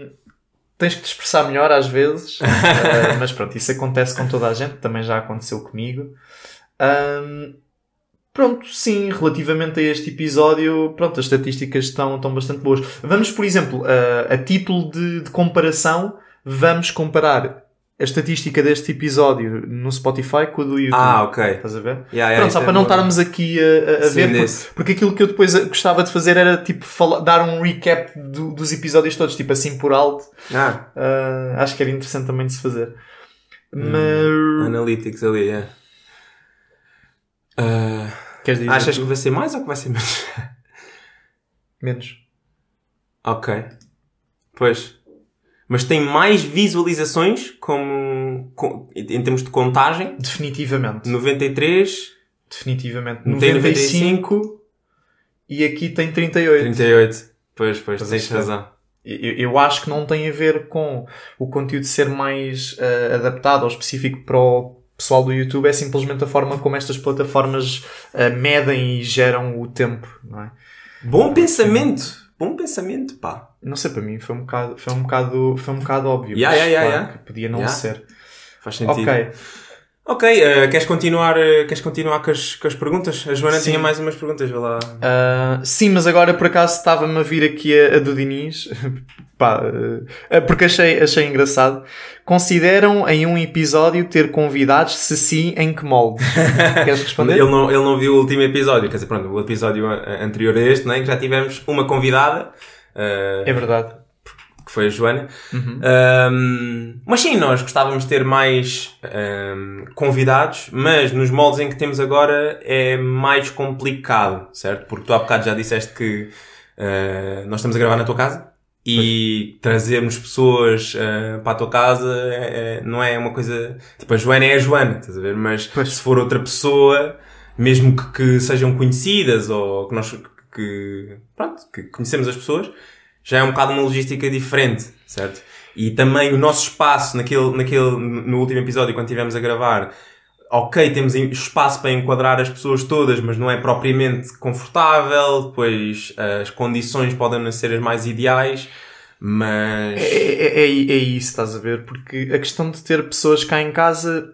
tens que te expressar melhor às vezes, Ah, mas pronto, isso acontece com toda a gente, também já aconteceu comigo. Ahm, pronto, sim, relativamente a este episódio, pronto, as estatísticas estão, estão bastante boas. Vamos, por exemplo, a, a título de, de comparação, vamos comparar a estatística deste episódio no Spotify com a do YouTube. Ah, ok. Estás a ver? Yeah, yeah, Pronto, só é para não bom. estarmos aqui a, a- Sim, ver, porque, porque aquilo que eu depois gostava de fazer era tipo fala- dar um recap do- dos episódios todos, tipo assim por alto. Ah, Ah, acho que era interessante também de se fazer. Hum. Mas. Analytics ali, é. Ah, Queres dizer? achas que tu? vai ser mais ou que vai ser menos? Menos. ok. Pois. Mas tem mais visualizações como, com- em termos de contagem. Definitivamente. 93, Definitivamente. Não tem 95 e aqui tem 38. 38. Pois, pois, tens perceber? razão. Eu, eu acho que não tem a ver com o conteúdo ser mais ah, adaptado ou específico para o pessoal do YouTube é simplesmente a forma como estas plataformas uh, medem e geram o tempo, não é? Bom pensamento! Bom pensamento, pá. Não sei, para mim foi um bocado, foi um bocado, foi um bocado óbvio. Yeah, mas, yeah, claro, yeah, que podia não ser. Faz sentido. Ok. Ok, eh, queres continuar, eh, queres continuar com, as, com as perguntas? A Joana Sim. tinha mais umas perguntas, vê lá. Ah, sim, mas agora por acaso estava-me a vir aqui a, a do Diniz, Pá, ah, porque achei, achei engraçado. Consideram em um episódio ter convidados? Se sim, em que molde? Queres responder? Ele não, ele não viu o último episódio, quer dizer, pronto, o episódio anterior a este, né, que já tivemos uma convidada, eh, É verdade. que foi a Joana. Uhum. Um, mas sim, nós gostávamos de ter mais um, convidados, mas nos moldes em que temos agora é mais complicado, certo? Porque tu há bocado já disseste que uh, nós estamos a gravar na tua casa e trazermos pessoas uh, para a tua casa é- não é uma coisa. Tipo, a Joana é a Joana, estás a ver? Mas Pois. se for outra pessoa, mesmo que, que sejam conhecidas ou que nós que, pronto, que conhecemos as pessoas, já é um bocado uma logística diferente, certo? E também o nosso espaço naquele, naquele, no último episódio, quando estivemos a gravar, ok, temos em- espaço para enquadrar as pessoas todas, mas não é propriamente confortável, depois as condições podem não ser as mais ideais, mas... É, é, é, é isso, estás a ver? Porque a questão de ter pessoas cá em casa,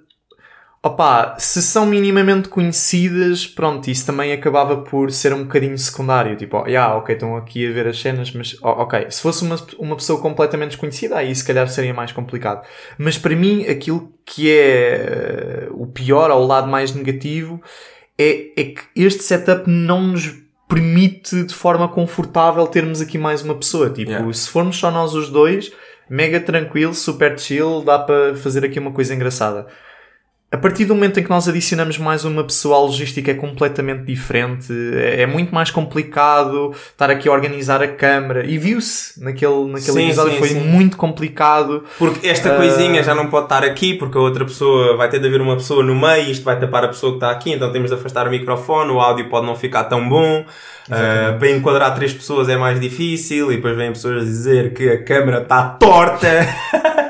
opá, se são minimamente conhecidas, pronto, isso também acabava por ser um bocadinho secundário. Tipo, oh, yeah, ok, estão aqui a ver as cenas, mas oh, ok, se fosse uma, uma pessoa completamente desconhecida, aí se calhar seria mais complicado. Mas para mim, aquilo que é eh, o pior, ou o lado mais negativo, é, é que este setup não nos permite de forma confortável termos aqui mais uma pessoa. Tipo, Yeah. se formos só nós os dois, mega tranquilo, super chill, dá para fazer aqui uma coisa engraçada. A partir do momento em que nós adicionamos mais uma pessoa, a logística é completamente diferente, é é muito mais complicado estar aqui a organizar a câmara. E viu-se naquele, naquele Sim, episódio, sim, foi sim. muito complicado. Porque esta Ah. coisinha já não pode estar aqui, porque a outra pessoa vai ter de haver uma pessoa no meio, isto vai tapar a pessoa que está aqui, então temos de afastar o microfone, o áudio pode não ficar tão bom. Ah, para enquadrar três pessoas é mais difícil, e depois vêm pessoas dizer que a câmera está torta.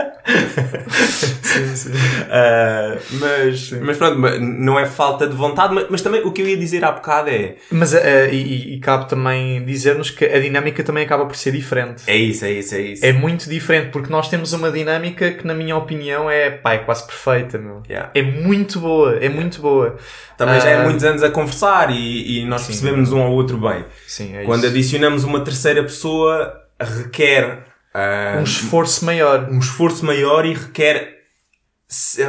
Ah, mas, mas pronto, mas não é falta de vontade, mas, mas também o que eu ia dizer há bocado é. Mas eh, e, e cabe também dizer-nos que a dinâmica também acaba por ser diferente. É isso, é isso, é isso. É muito diferente, porque nós temos uma dinâmica que, na minha opinião, é, pá, é quase perfeita, meu. Yeah. É muito boa, é muito boa. Também já é Ah, muitos anos a conversar e, e nós Sim. percebemos um ao outro bem. Sim, é Quando isso. adicionamos uma terceira pessoa, requer ah, Um esforço maior. um esforço maior e requer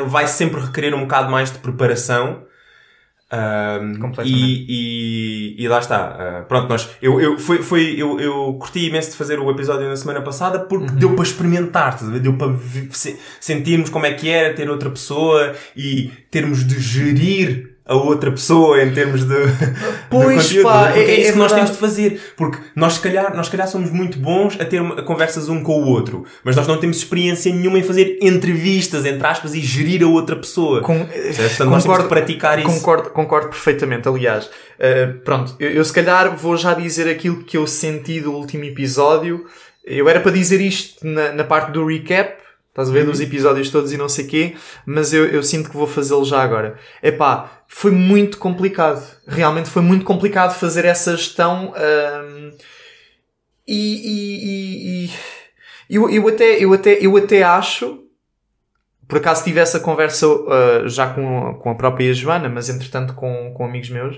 vai sempre requerer um bocado mais de preparação. Completamente. e, e, e lá está. Ah, pronto, nós, eu, eu, foi, foi, eu, eu curti imenso de fazer o episódio na semana passada porque Uhum. deu para experimentar, deu para se- sentirmos como é que era ter outra pessoa e termos de gerir a outra pessoa em termos de, Pois, de conteúdo. pá, porque é, é- isso é que nós temos de fazer. Porque nós se, calhar, nós se calhar somos muito bons a ter conversas um com o outro, mas nós não temos experiência nenhuma em fazer entrevistas, entre aspas, e gerir a outra pessoa. Com-? Portanto, de praticar isso. Concordo, concordo perfeitamente. Aliás, uh, pronto, eu, eu se calhar vou já dizer aquilo que eu senti do último episódio. Eu era para dizer isto na, na parte do recap, estás a ver, dos episódios todos e não sei quê, mas eu, eu sinto que vou fazê-lo já agora. Epá, foi muito complicado. Realmente foi muito complicado fazer essa gestão. e, e- e- e- eu, eu, até, eu, até, eu até acho por acaso tive essa conversa uh, já com, com a própria Joana, mas entretanto com, com amigos meus.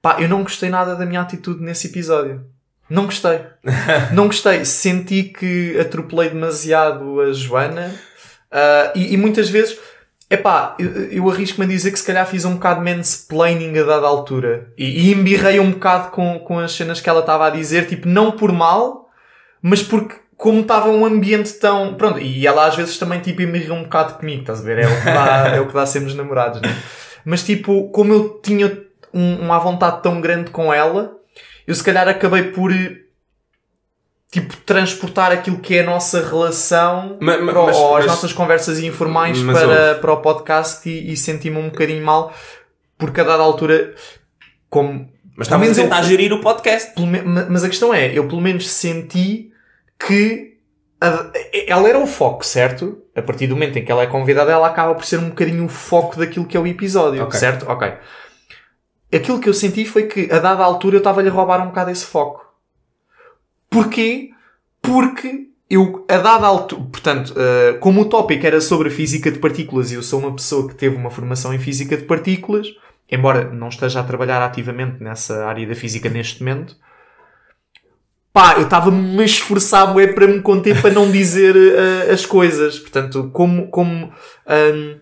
Pá, eu não gostei nada da minha atitude nesse episódio. Não gostei. não gostei. Senti que atropelei demasiado a Joana uh, e, e muitas vezes, epá, eu, eu arrisco-me a dizer que se calhar fiz um bocado mansplaining a dada altura e, e embirrei um bocado com, com as cenas que ela estava a dizer, tipo, não por mal, mas porque como estava um ambiente tão. Pronto, e ela às vezes também tipo embirra um bocado comigo, estás a ver? É o que dá, é o que dá sermos namorados, né? Mas tipo, como eu tinha um, uma vontade tão grande com ela, eu se calhar acabei por tipo transportar aquilo que é a nossa relação Ma- ma- para mas- ou as mas- nossas conversas informais mas para, ouve. para o podcast e, e senti-me um bocadinho mal porque a dada altura como Mas estamos a menos eu- tentar gerir o podcast. pelo mas a questão é, eu pelo menos senti que a- ela era o foco, certo? A partir do momento em que ela é convidada, ela acaba por ser um bocadinho o foco daquilo que é o episódio, Ok. certo? Ok. Aquilo que eu senti foi que, a dada altura, eu estava-lhe a roubar um bocado esse foco. Porquê? Porque eu, a dada altura, portanto, eh, como o tópico era sobre física de partículas e eu sou uma pessoa que teve uma formação em física de partículas, embora não esteja a trabalhar ativamente nessa área da física neste momento, pá, eu estava-me a esforçar bué para me conter para não dizer eh, as coisas. Portanto, como, como ahm,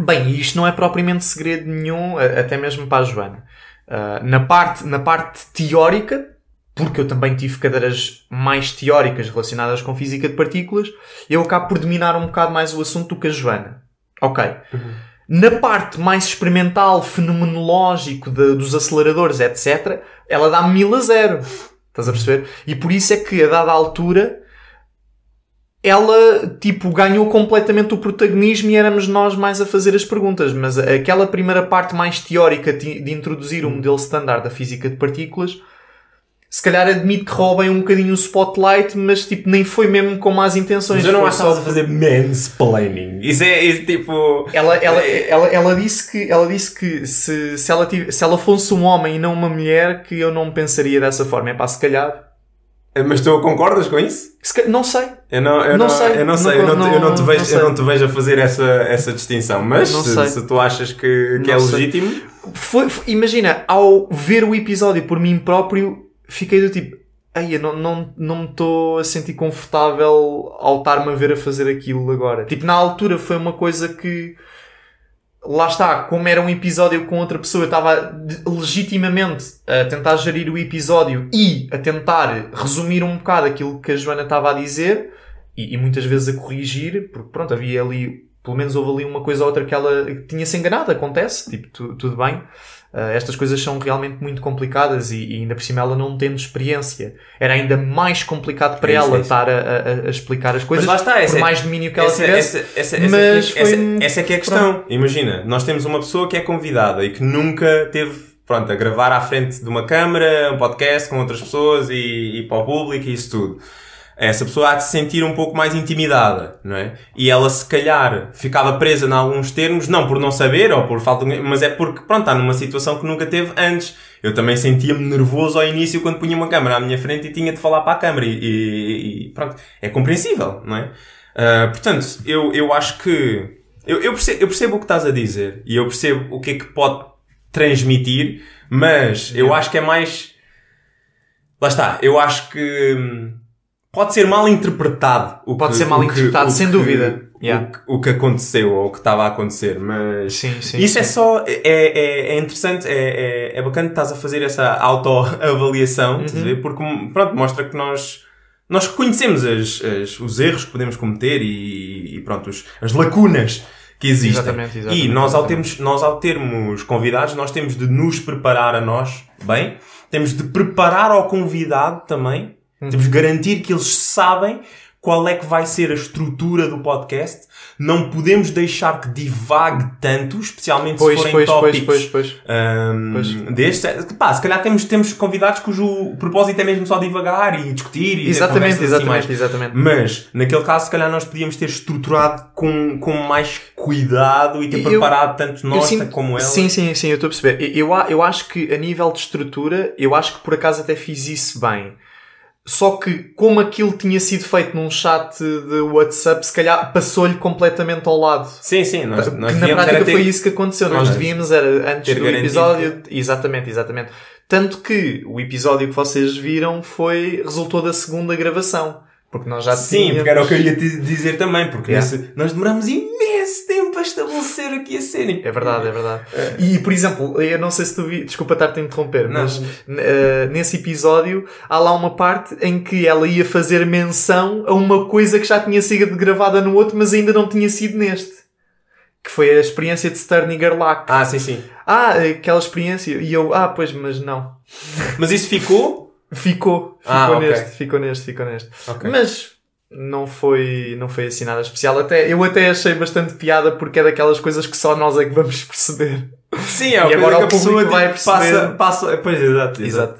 bem, isto não é propriamente segredo nenhum, até mesmo para a Joana. Ah, na, parte, na parte teórica, porque eu também tive cadeiras mais teóricas relacionadas com física de partículas, eu acabo por dominar um bocado mais o assunto do que a Joana. Ok. Na parte mais experimental, fenomenológico de- dos aceleradores, etc., ela dá mil a zero. Estás a perceber? E por isso é que, a dada altura, ela, tipo, ganhou completamente o protagonismo e éramos nós mais a fazer as perguntas. Mas aquela primeira parte mais teórica de introduzir o modelo standard da física de partículas, se calhar admito que roubem um bocadinho o spotlight, mas, tipo, nem foi mesmo com más intenções. Mas eu não acho só a fazer mansplaining. Isso é, isso, tipo. ela, ela, ela, ela disse que, ela disse que se, se, ela tive, se ela fosse um homem e não uma mulher, que eu não pensaria dessa forma. É pá, se calhar. Mas tu concordas com isso? Não sei. Eu não, eu Não não, sei. eu não sei, Não- eu, não, te- eu não te vejo, eu não te vejo a fazer essa, essa distinção. Mas se, se tu achas que, que é sei. legítimo, Foi, foi- imagina, ao ver o episódio por mim próprio, fiquei do tipo. Ai, eu não, não, não me estou a sentir confortável ao estar-me a ver a fazer aquilo agora. Tipo, na altura foi uma coisa que. Lá está, como era um episódio com outra pessoa, eu estava legitimamente a tentar gerir o episódio e a tentar resumir um bocado aquilo que a Joana estava a dizer e, e muitas vezes a corrigir, porque pronto, havia ali, pelo menos houve ali uma coisa ou outra que ela tinha-se enganado, acontece, tipo, tu- tudo bem. Ah, estas coisas são realmente muito complicadas e, e ainda por cima ela não tendo experiência. Era ainda mais complicado para É isso, ela é estar a, a- a explicar as coisas, lá está, essa por é- mais domínio que ela essa, tivesse. essa, essa, mas é que, essa, essa é que é a questão. Imagina, nós temos uma pessoa que é convidada e que nunca teve pronto, a gravar à frente de uma câmara, um podcast com outras pessoas e, e para o público e isso tudo. Essa pessoa há de se sentir um pouco mais intimidada, não é? E ela, se calhar, ficava presa em alguns termos, não por não saber ou por falta de... Mas é porque, pronto, está numa situação que nunca teve antes. Eu também sentia-me nervoso ao início quando punha uma câmera à minha frente e tinha de falar para a câmara. E, e- e pronto, é compreensível, não é? Ah, portanto, eu, eu acho que... Eu, eu, percebo, eu percebo o que estás a dizer e eu percebo o que é que pode transmitir, mas eu acho que é mais... Lá está, eu acho que hum, pode ser mal interpretado. O Pode que- ser mal o que- interpretado, o sem que- dúvida. o Yeah. que- O, que aconteceu ou o que estava a acontecer, mas Sim, sim. isso é sim. só é, é, é interessante, é, é, é bacana que estás a fazer essa autoavaliação, Uhum. porque pronto, mostra que nós nós reconhecemos as, as- os erros que podemos cometer e, e pronto, os- as lacunas que existem. Exatamente, exatamente, e nós ao, termos, nós ao termos convidados, nós temos de nos preparar a nós bem, temos de preparar ao convidado também, Uhum. temos de garantir que eles sabem qual é que vai ser a estrutura do podcast. Não podemos deixar que divague tanto, especialmente Pois, se forem pois, pois, tópicos pois, pois. Ahm, Pois. destes. Pá, se calhar temos, temos convidados cujo propósito é mesmo só divagar e discutir e Exatamente, assim exatamente, mais- exatamente. Mas, naquele caso, se calhar nós podíamos ter estruturado com, com mais cuidado e ter Eu- preparado tanto nós como ela. Sim, sim, sim, eu estou a perceber. Eu, eu, eu acho que a nível de estrutura, eu acho que por acaso até fiz isso bem. Só que, como aquilo tinha sido feito num chat de WhatsApp, se calhar passou-lhe completamente ao lado. Sim, sim, nós, que nós na prática ter- foi isso que aconteceu. Nós é. devíamos era antes do episódio. Exatamente, exatamente. Tanto que o episódio que vocês viram foi resultou da segunda gravação. Porque nós já Sim, tínhamos... porque era o que eu ia te dizer também, porque Yeah. nesse- nós demoramos imenso estabelecer aqui a cena. É verdade, é verdade. E, por exemplo, eu não sei se tu vi, desculpa estar-te a interromper, Não. mas eh, nesse episódio há lá uma parte em que ela ia fazer menção a uma coisa que já tinha sido gravada no outro, mas ainda não tinha sido neste. Que foi a experiência de Stern e Gerlach. Ah, sim, sim. Ah, aquela experiência. E eu, ah, pois, mas não. Mas isso ficou? Ficou. Ficou Ah, neste, ficou neste, ficou neste. Ok. Mas não foi, não foi assim nada especial. Até, eu até achei bastante piada porque é daquelas coisas que só nós é que vamos perceber. Sim, é E agora que a o público pessoa vai tipo, passa, perceber. passa. Pois, exato, exato.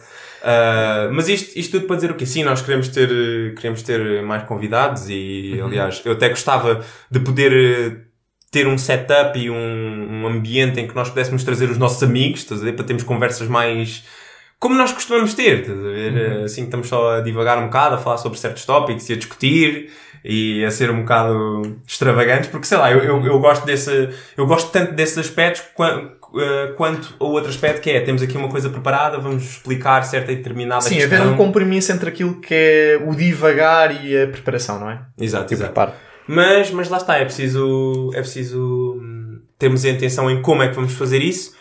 Uh, mas isto, isto tudo para dizer o quê? Sim, nós queremos ter, queremos ter mais convidados e, Uhum. aliás, eu até gostava de poder eh, ter um setup e um, um ambiente em que nós pudéssemos trazer os nossos amigos, estás a ver? Para termos conversas mais como nós costumamos ter, estás a ver? Uhum. Assim que estamos só a divagar um bocado, a falar sobre certos tópicos e a discutir e a ser um bocado extravagantes, porque sei lá, eu, eu, eu gosto desse, eu gosto tanto desses aspectos eh, quanto o outro aspecto que é, temos aqui uma coisa preparada, vamos explicar certa e determinada Sim, questão. haver um compromisso entre aquilo que é o divagar e a preparação, não é? Exato, exato. Preparo. Mas, mas lá está, é preciso, é preciso hum, termos a intenção em como é que vamos fazer isso.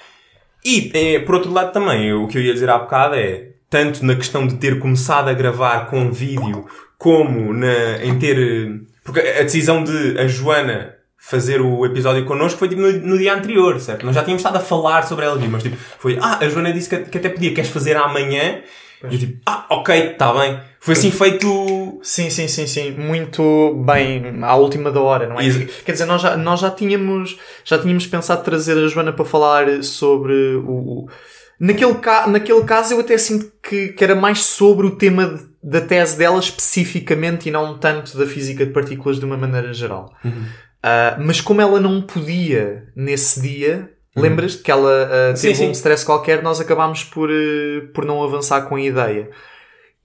E, eh, por outro lado também, o que eu ia dizer há bocado é, tanto na questão de ter começado a gravar com vídeo, como na, em ter... Porque a decisão de a Joana fazer o episódio connosco foi tipo no, no dia anterior, certo? Nós já tínhamos estado a falar sobre ela, mas tipo, foi, ah, a Joana disse que, que até podia, queres fazer amanhã? E eu tipo, ah, ok, está bem. Foi assim feito... Sim, sim, sim, sim. Muito bem à última da hora, não é? Exa- Quer dizer, nós já, nós já tínhamos já tínhamos pensado trazer a Joana para falar sobre o. o- Naquele, ca... Naquele caso eu até sinto que, que era mais sobre o tema de- da tese dela especificamente e não tanto da física de partículas de uma maneira geral. Ah, mas como ela não podia nesse dia, lembras-te que ela Sim, teve sim. um stress qualquer, nós acabámos por, eh, por não avançar com a ideia.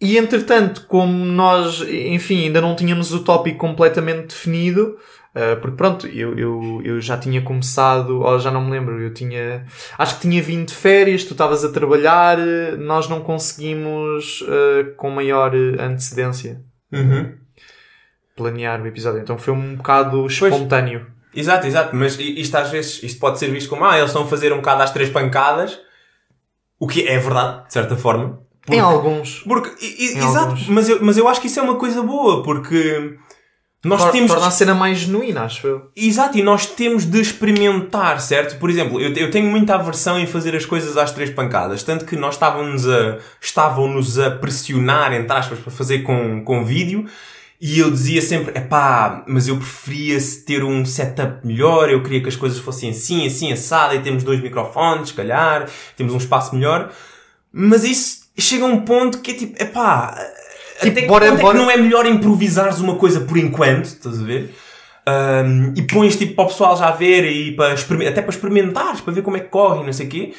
E entretanto, como nós, enfim, ainda não tínhamos o tópico completamente definido, ah, porque pronto, eu, eu, eu já tinha começado, ou já não me lembro, eu tinha, acho que tinha vindo de férias, tu estavas a trabalhar, eh, nós não conseguimos ah, com maior antecedência Uhum. planear o episódio, então foi um bocado espontâneo. Exato, exato, mas isto às vezes isto pode ser visto como ah, eles estão a fazer um bocado às três pancadas, o que é verdade, de certa forma. Em alguns. Porque, i- Em exato, alguns. mas eu, mas eu acho que isso é uma coisa boa, porque nós Tor- temos. Torna a cena mais genuína, acho eu. Exato, e nós temos de experimentar, certo? Por exemplo, eu, eu tenho muita aversão em fazer as coisas às três pancadas, tanto que nós estávamos a, estavam-nos a pressionar, entre aspas, para fazer com, com vídeo, e eu dizia sempre, epá, mas eu preferia ter um setup melhor, eu queria que as coisas fossem assim, assim, assada, e temos dois microfones, se calhar, temos um espaço melhor, mas isso chega a um ponto que é tipo, epá, Tipo, até que bora- ponto é bora- que não é melhor improvisares uma coisa por enquanto, estás a ver? Um, e pões tipo para o pessoal já ver e para até para experimentares, para ver como é que corre e não sei o quê.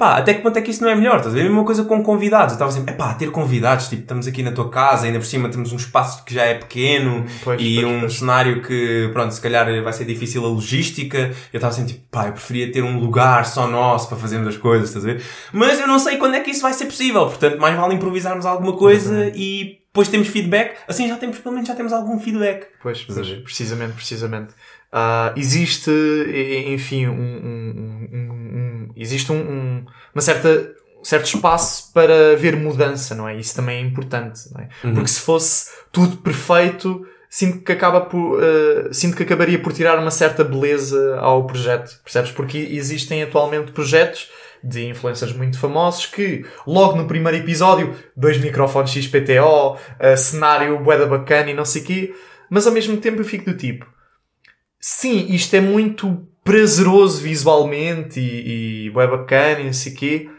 Pá, até que ponto é que isso não é melhor? Estás a ver? A mesma coisa com convidados. Eu estava sempre, epá, ter convidados, tipo, estamos aqui na tua casa, ainda por cima temos um espaço que já é pequeno Pois, e pois, um pois. cenário que, pronto, se calhar vai ser difícil a logística. Eu estava sempre tipo, pá, eu preferia ter um lugar só nosso para fazermos as coisas, estás a ver? Mas eu não sei quando é que isso vai ser possível, portanto, mais vale improvisarmos alguma coisa e depois temos feedback. Assim já temos, pelo menos já temos algum feedback. Pois, pois precisamente, precisamente. Ah, existe, enfim, um, um- um- existe um, um- uma certa, certo espaço para haver mudança, não é? Isso também é importante, não é? Porque se fosse tudo perfeito, sinto que acaba por, ah, sinto que acabaria por tirar uma certa beleza ao projeto, percebes? Porque existem atualmente projetos de influencers muito famosos que, logo no primeiro episódio, dois microfones XPTO, ah, cenário bué bacana e não sei o quê, mas ao mesmo tempo eu fico do tipo, sim, isto é muito prazeroso visualmente e, e bué bacana e não sei o quê,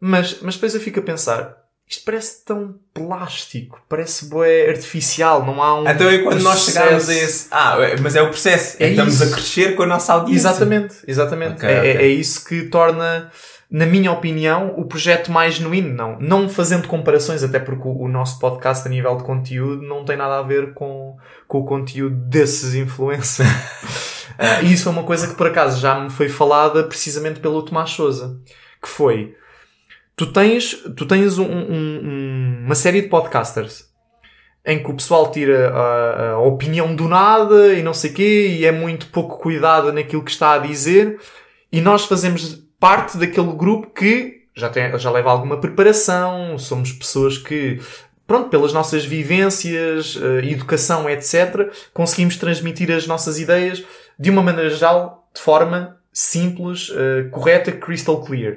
mas, mas depois eu fico a pensar, isto parece tão plástico, parece bué artificial, não há um Então é quando nós processo. chegarmos a esse. Ah, é- mas é o processo. É, É que estamos isso. a crescer com a nossa audiência. Exatamente, exatamente. Ok, é, é- ok. é isso que torna, na minha opinião, o projeto mais genuíno. Não, não fazendo comparações, até porque o, o nosso podcast a nível de conteúdo não tem nada a ver com, com o conteúdo desses influencers. Ah, e isso foi uma coisa que por acaso já me foi falada precisamente pelo Tomás Souza, que foi tu tens, tu tens um- um- uma série de podcasters em que o pessoal tira a, a opinião do nada e não sei quê e é muito pouco cuidado naquilo que está a dizer e nós fazemos parte daquele grupo que já, tem, já leva alguma preparação, somos pessoas que, pronto, pelas nossas vivências, eh, educação, etc., conseguimos transmitir as nossas ideias de uma maneira geral, de forma simples, eh, correta, crystal clear.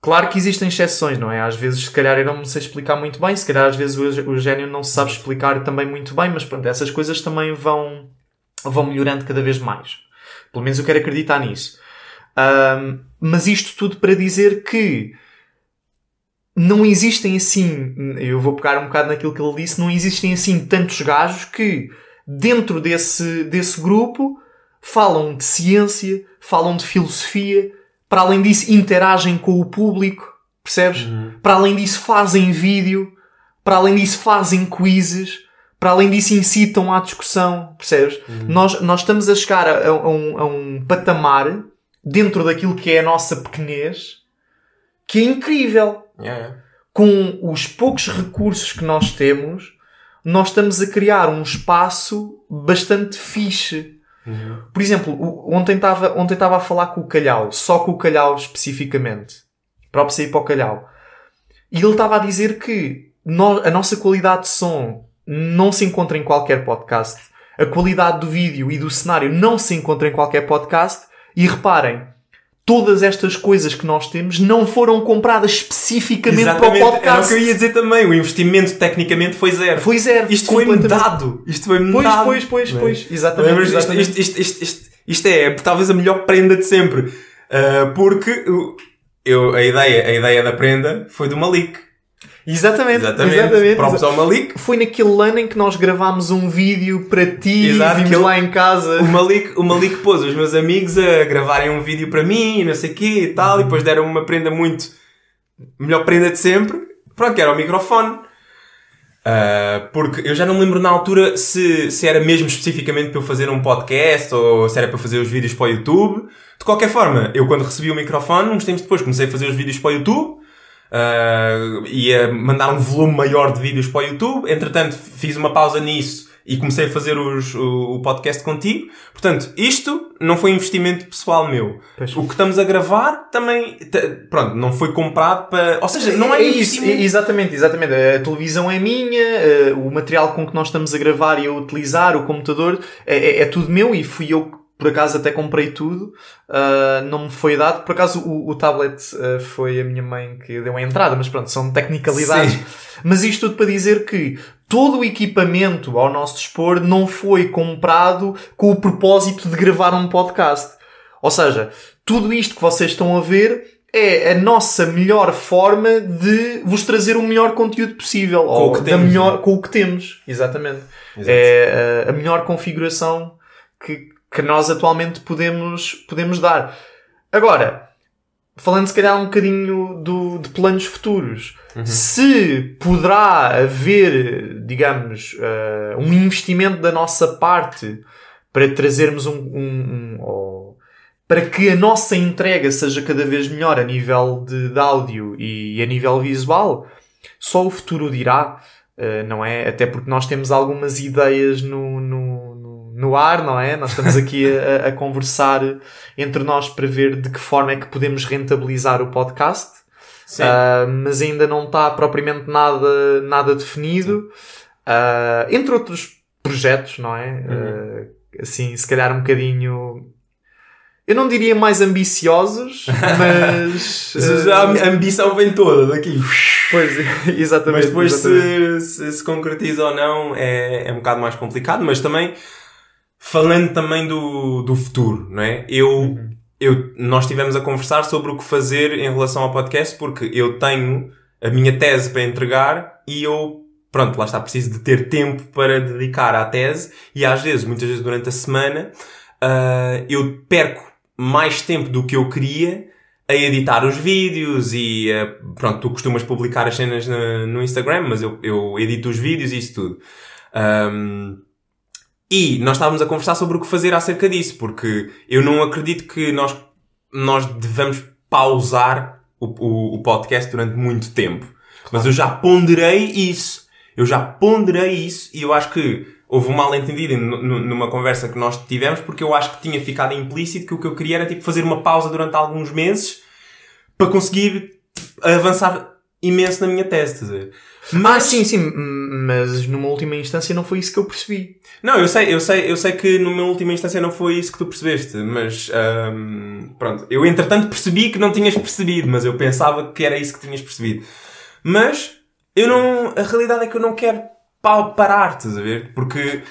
Claro que existem exceções, não é? Às vezes, se calhar, eu não sei explicar muito bem, se calhar, às vezes, o gênio não sabe explicar também muito bem, mas pronto, essas coisas também vão, vão melhorando cada vez mais. Pelo menos eu quero acreditar nisso. Ahm, mas isto tudo para dizer que não existem assim, eu vou pegar um bocado naquilo que ele disse, não existem assim tantos gajos que dentro desse, desse grupo falam de ciência, falam de filosofia, para além disso interagem com o público, percebes? Para além disso fazem vídeo, para além disso fazem quizzes, para além disso incitam à discussão, percebes? Nós, nós estamos a chegar a, a um, a um patamar dentro daquilo que é a nossa pequenez que é incrível Yeah, com os poucos recursos que nós temos, nós estamos a criar um espaço bastante fixe. Por exemplo, ontem estava ontem a falar com o Calhau, só com o Calhau especificamente, próprio sair para o Calhau. E ele estava a dizer que nó- a nossa qualidade de som não se encontra em qualquer podcast. A qualidade do vídeo e do cenário não se encontra em qualquer podcast. E reparem, todas estas coisas que nós temos não foram compradas especificamente para o Exatamente, era o podcast. que eu ia dizer também. O investimento tecnicamente foi zero. Foi zero. Isto foi completamente. dado. Isto foi Pois, dado. pois, pois, é? pois. Exatamente. Isto, exatamente. isto, isto, isto, isto, isto é talvez a melhor prenda de sempre. Ah, porque eu, a, ideia, a ideia da prenda foi do Malik. Exatamente. Exatamente. exatamente. Próprios ao Malik. Foi naquele ano em que nós gravámos um vídeo para ti, Exato, vimos lá em casa. O Malik, o Malik pôs os meus amigos a gravarem um vídeo para mim e não sei o quê e tal. E depois deram uma prenda muito... Melhor prenda de sempre. Pronto, que era o microfone. Ah, porque eu já não me lembro na altura se, se era mesmo especificamente para eu fazer um podcast ou se era para fazer os vídeos para o YouTube. De qualquer forma, eu quando recebi o microfone, uns tempos depois comecei a fazer os vídeos para o YouTube. Uh, ia mandar um volume maior de vídeos para o YouTube. Entretanto, fiz uma pausa nisso e comecei a fazer os, o, o podcast contigo. Portanto, isto não foi investimento pessoal meu. Pois. O que estamos a gravar também, pronto, não foi comprado para. Ou seja, não é, isso, investimento. exatamente, exatamente. A televisão é minha, eh, o material com que nós estamos a gravar e a utilizar, o computador, é, é- é tudo meu e fui eu que por acaso até comprei tudo. Ah, não me foi dado. Por acaso o, o tablet ah, foi a minha mãe que deu a entrada, mas pronto, são tecnicalidades. Sim. Mas isto tudo para dizer que todo o equipamento ao nosso dispor não foi comprado com o propósito de gravar um podcast. Ou seja, tudo isto que vocês estão a ver é a nossa melhor forma de vos trazer o melhor conteúdo possível. Com ou o que temos, melhor, né? Com o que temos, exatamente. Exato. É a, a melhor configuração que, que nós atualmente podemos, podemos dar. Agora, falando se calhar um bocadinho do, de planos futuros, se poderá haver, digamos, eh, um investimento da nossa parte para trazermos um, um- um- ou para que a nossa entrega seja cada vez melhor a nível de, de áudio e a nível visual, só o futuro dirá, eh, não é? Até porque nós temos algumas ideias no, no, no, ar, não é? Nós estamos aqui a, a conversar entre nós para ver de que forma é que podemos rentabilizar o podcast. Sim. Ah, mas ainda não está propriamente nada, nada definido. Ah, entre outros projetos, não é? Uhum. Ah, assim, se calhar um bocadinho. Eu não diria mais ambiciosos, mas. A ambição vem toda daqui. Pois, exatamente. Mas depois exatamente. se, se se concretiza ou não é, é um bocado mais complicado, mas também falando também do, do futuro, não é? Eu, Uhum. eu, nós estivemos a conversar sobre o que fazer em relação ao podcast porque eu tenho a minha tese para entregar e eu, pronto, lá está, preciso de ter tempo para dedicar à tese e às vezes, muitas vezes durante a semana, ah, eu perco mais tempo do que eu queria a editar os vídeos e a- pronto, tu costumas publicar as cenas no, no Instagram, mas eu, eu edito os vídeos e isso tudo. Ahm, e nós estávamos a conversar sobre o que fazer acerca disso, porque eu não acredito que nós, nós devamos pausar o, o, o podcast durante muito tempo. Mas eu já ponderei isso. Eu já ponderei isso e eu acho que houve um mal-entendido numa conversa que nós tivemos, porque eu acho que tinha ficado implícito que o que eu queria era tipo fazer uma pausa durante alguns meses para conseguir avançar imenso na minha tese, ver? Ah, sim, sim, mas numa última instância não foi isso que eu percebi. Não, eu sei, eu sei, eu sei que numa última instância não foi isso que tu percebeste, mas ahm, pronto, eu entretanto percebi que não tinhas percebido, mas eu pensava que era isso que tinhas percebido. Mas eu não, a realidade é que eu não quero pa- parar, estás a ver? Porque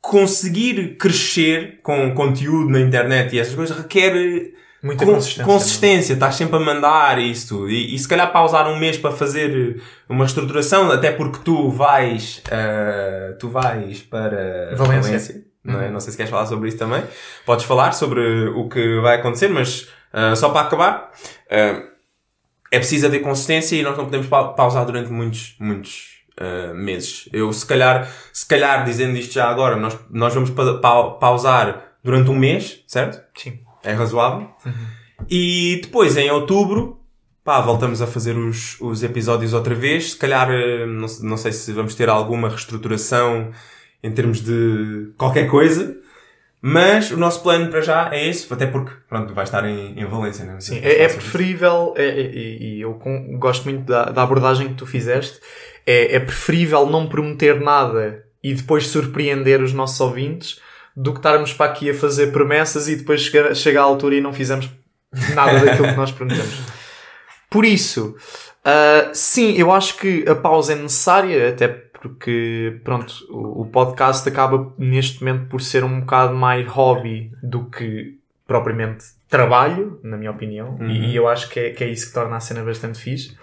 conseguir crescer com conteúdo na internet e essas coisas requer Muita com- consistência, consistência, estás sempre a mandar isso. E, e se calhar pausar um mês para fazer uma estruturação, até porque tu vais, ah, tu vais para Valência. não, é? não sei se queres falar sobre isso também. Podes falar sobre o que vai acontecer, mas ah, só para acabar, ah, é preciso haver consistência e nós não podemos pa- pausar durante muitos, muitos meses. Eu, se calhar, se calhar, dizendo isto já agora, nós, nós vamos pa- pa- pausar durante um mês, certo? Sim. É razoável. E depois, em outubro, pá, voltamos a fazer os, os episódios outra vez. Se calhar, eh, não, não sei se vamos ter alguma reestruturação em termos de qualquer coisa. Mas o nosso plano para já é esse, até porque, pronto, vai estar em, em Valência, não Sim, Não é, é preferível, é- é- e e eu com- gosto muito da, da abordagem que tu fizeste, é, é preferível não prometer nada e depois surpreender os nossos ouvintes do que estarmos para aqui a fazer promessas e depois chega, chega à altura e não fizemos nada daquilo que nós prometemos. Por isso, ah, sim, eu acho que a pausa é necessária, até porque, pronto, o, o podcast acaba neste momento por ser um bocado mais hobby do que propriamente trabalho, na minha opinião, e, e eu acho que é, que é isso que torna a cena bastante fixe.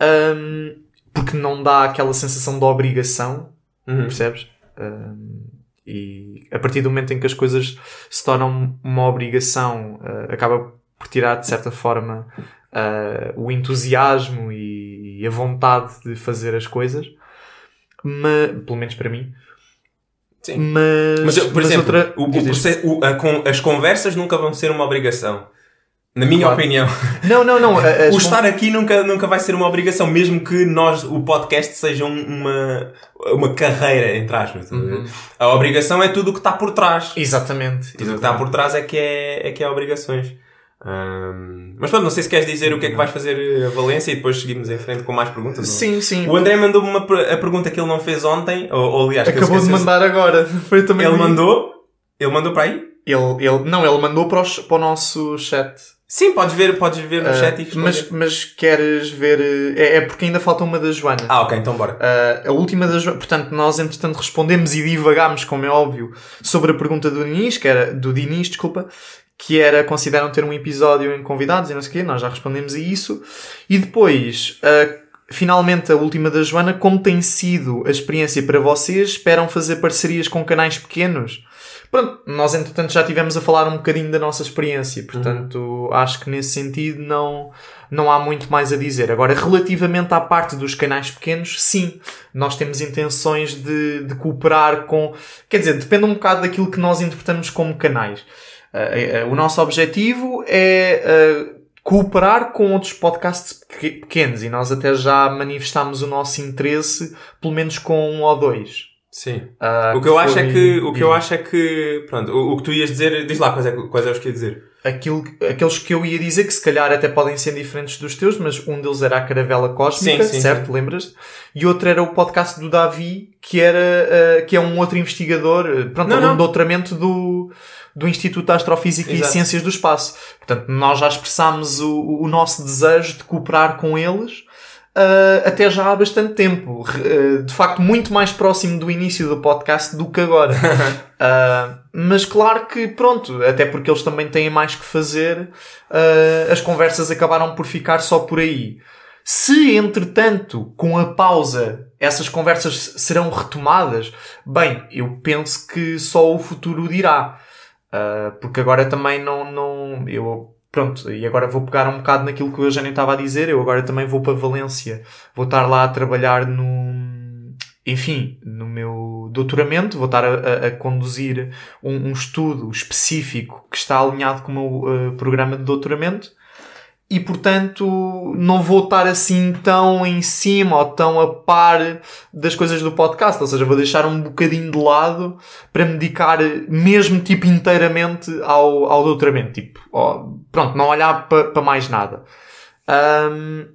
Ahm, porque não dá aquela sensação de obrigação, Uhum. percebes? Ahm, e a partir do momento em que as coisas se tornam uma obrigação, ah, acaba por tirar de certa forma ah, o entusiasmo e, e a vontade de fazer as coisas, mas, pelo menos para mim. Sim. Mas, Mas, eu, por mas exemplo, outra- o- o o- a as conversas nunca vão ser uma obrigação. Na minha Claro. opinião. Não, não, não. a- as o estar aqui nunca, nunca vai ser uma obrigação, mesmo que nós, o podcast, seja um- uma, uma carreira, entre aspas. Uhum. A obrigação é tudo o que está por trás. Exatamente. Tudo o que está por trás é que é, é que é obrigações. Ahm, mas pronto, não sei se queres dizer o que é que vais fazer a Valência e depois seguimos em frente com mais perguntas. ou- Sim, sim. O André mandou-me uma a pergunta que ele não fez ontem, ou, ou aliás, Acabou de mandar agora. Foi também Ele mandou? Ele mandou para aí? Ele, ele, não, ele mandou para, para o nosso chat. Sim, podes ver, podes ver no Ah, chat e responder. mas, mas queres ver. eh, É, é porque ainda falta uma da Joana. Ah, ok, então bora. Ah, a última da Joana. Portanto, nós entretanto respondemos e divagámos, como é óbvio, sobre a pergunta do Dinis, que era. Do Dinis, desculpa. Que era, consideram ter um episódio em convidados e não sei o quê, nós já respondemos a isso. E depois, ah, finalmente, a última da Joana, como tem sido a experiência para vocês? Esperam fazer parcerias com canais pequenos? Pronto, nós entretanto já tivemos a falar um bocadinho da nossa experiência, portanto acho que nesse sentido não, não há muito mais a dizer. Agora, relativamente à parte dos canais pequenos, sim, nós temos intenções de, de cooperar com. Quer dizer, depende um bocado daquilo que nós interpretamos como canais. Uh, uh, o nosso objetivo é uh, cooperar com outros podcasts peque- pequenos e nós até já manifestámos o nosso interesse, pelo menos com um ou dois. Sim. Uh, O que eu acho é que, o que eu acho é que, pronto, o, o que tu ias dizer, diz lá quais é, que- quais é os que ia dizer. Aquilo, aqueles que eu ia dizer que se calhar até podem ser diferentes dos teus, mas um deles era a Caravela Cósmica, Sim, sim, certo? Lembras? E outro era o podcast do Davi, que era uh, que é um outro investigador, uh, pronto, Não, aluno de doutoramento do, do Instituto de Astrofísica Exato. e Ciências do Espaço. Portanto, nós já expressámos o, o nosso desejo de cooperar com eles uh, até já há bastante tempo. Uh, de facto, muito mais próximo do início do podcast do que agora. Uh, mas claro que, pronto, até porque eles também têm mais que fazer, as conversas acabaram por ficar só por aí. Se, entretanto, com a pausa, essas conversas serão retomadas, bem, eu penso que só o futuro dirá. Uh, porque agora também não, não, eu, pronto, e agora vou pegar um bocado naquilo que o Eugênio estava a dizer, eu agora também vou para Valência, vou estar lá a trabalhar no, enfim, no meu doutoramento, vou estar a, a- conduzir um, um estudo específico que está alinhado com o meu uh, programa de doutoramento e, portanto, não vou estar assim tão em cima ou tão a par das coisas do podcast. Ou seja, vou deixar um bocadinho de lado para me dedicar mesmo, tipo, inteiramente ao, ao doutoramento. Tipo, ó, pronto, não olhar para pa mais nada. Ahm,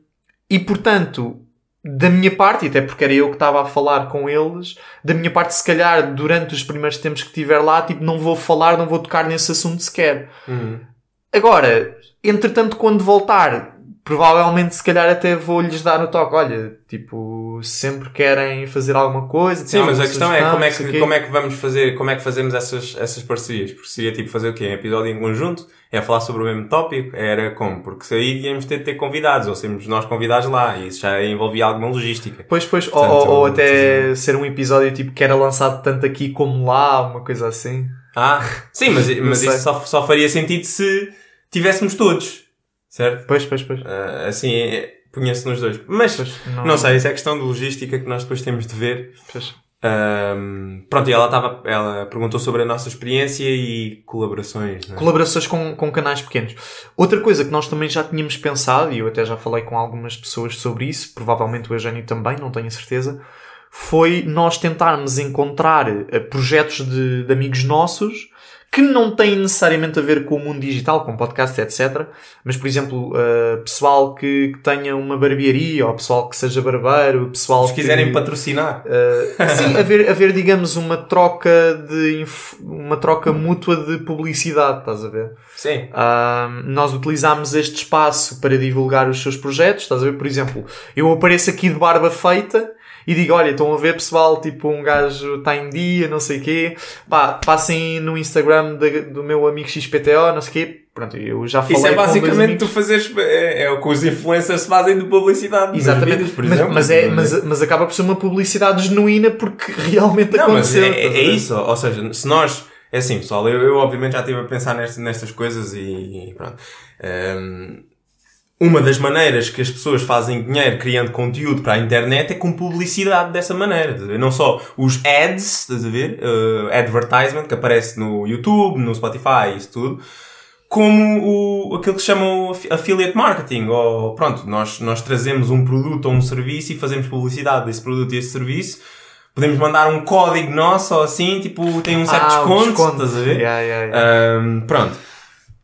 e, portanto, da minha parte, e até porque era eu que estava a falar com eles, da minha parte, se calhar, durante os primeiros tempos que estiver lá, tipo, não vou falar, não vou tocar nesse assunto sequer. Agora, entretanto, quando voltar, provavelmente se calhar até vou-lhes dar o toque. Olha, tipo, sempre querem fazer alguma coisa. Sim, mas a questão é como é que, como é que vamos fazer, como é que fazemos essas, essas parcerias? Porque seria tipo fazer o quê? Um episódio em conjunto? É falar sobre o mesmo tópico? Era como? Porque se aí íamos ter de ter convidados, ou sermos nós convidados lá, e isso já envolvia alguma logística. Pois, pois, ou- Portanto, ou, ou até ser um episódio tipo que era lançado tanto aqui como lá, uma coisa assim. Ah, sim, mas, mas isso só, só faria sentido se tivéssemos todos, certo? Pois, pois, pois. Ah, assim, é- punha-se nos dois. Mas, Pois, não... sei, isso é questão de logística que nós depois temos de ver. Pois. Ahm, pronto, e ela, estava ela perguntou sobre a nossa experiência e colaborações, não é? Colaborações com, com canais pequenos. Outra coisa que nós também já tínhamos pensado, e eu até já falei com algumas pessoas sobre isso, provavelmente o Eugénio também, não tenho a certeza, foi nós tentarmos encontrar eh, projetos de, de amigos nossos que não têm necessariamente a ver com o mundo digital, com podcast, etc. Mas, por exemplo, eh, pessoal que, que tenha uma barbearia, ou pessoal que seja barbeiro, pessoal Se quiserem que... patrocinar. Uh, sim, haver, haver, digamos, uma troca de uma troca mútua de publicidade, estás a ver? Sim. Uh, nós utilizámos este espaço para divulgar os seus projetos, estás a ver? Por exemplo, eu apareço aqui de barba feita e digo, olha, estão a ver pessoal, tipo, um gajo está em dia, não sei o quê, pá, passem no Instagram de- do meu amigo XPTO, não sei o quê. Pronto, eu já falei Isso é basicamente tu fazeres. É, é o que os influencers fazem de publicidade. Exatamente, vídeos, por mas, exemplo. mas, é, mas, mas acaba por ser uma publicidade genuína porque realmente Não, mas aconteceu. é, estás a é ver? isso. Ou seja, se nós. É assim, pessoal, eu, eu obviamente já estive a pensar nestas, nestas coisas e, e pronto. Ehm, uma das maneiras que as pessoas fazem dinheiro criando conteúdo para a internet é com publicidade dessa maneira. Não só os ads, estás a ver? Eh, advertisement que aparece no YouTube, no Spotify, isso tudo. Como o, aquilo que se chama o affi- affiliate marketing. Ou, pronto, nós, nós trazemos um produto ou um serviço e fazemos publicidade desse produto e esse serviço. Podemos mandar um código nosso ou assim, tipo, tem um certo Ah, desconto, desconto. estás a ver? Yeah, yeah, yeah. Ahm, pronto.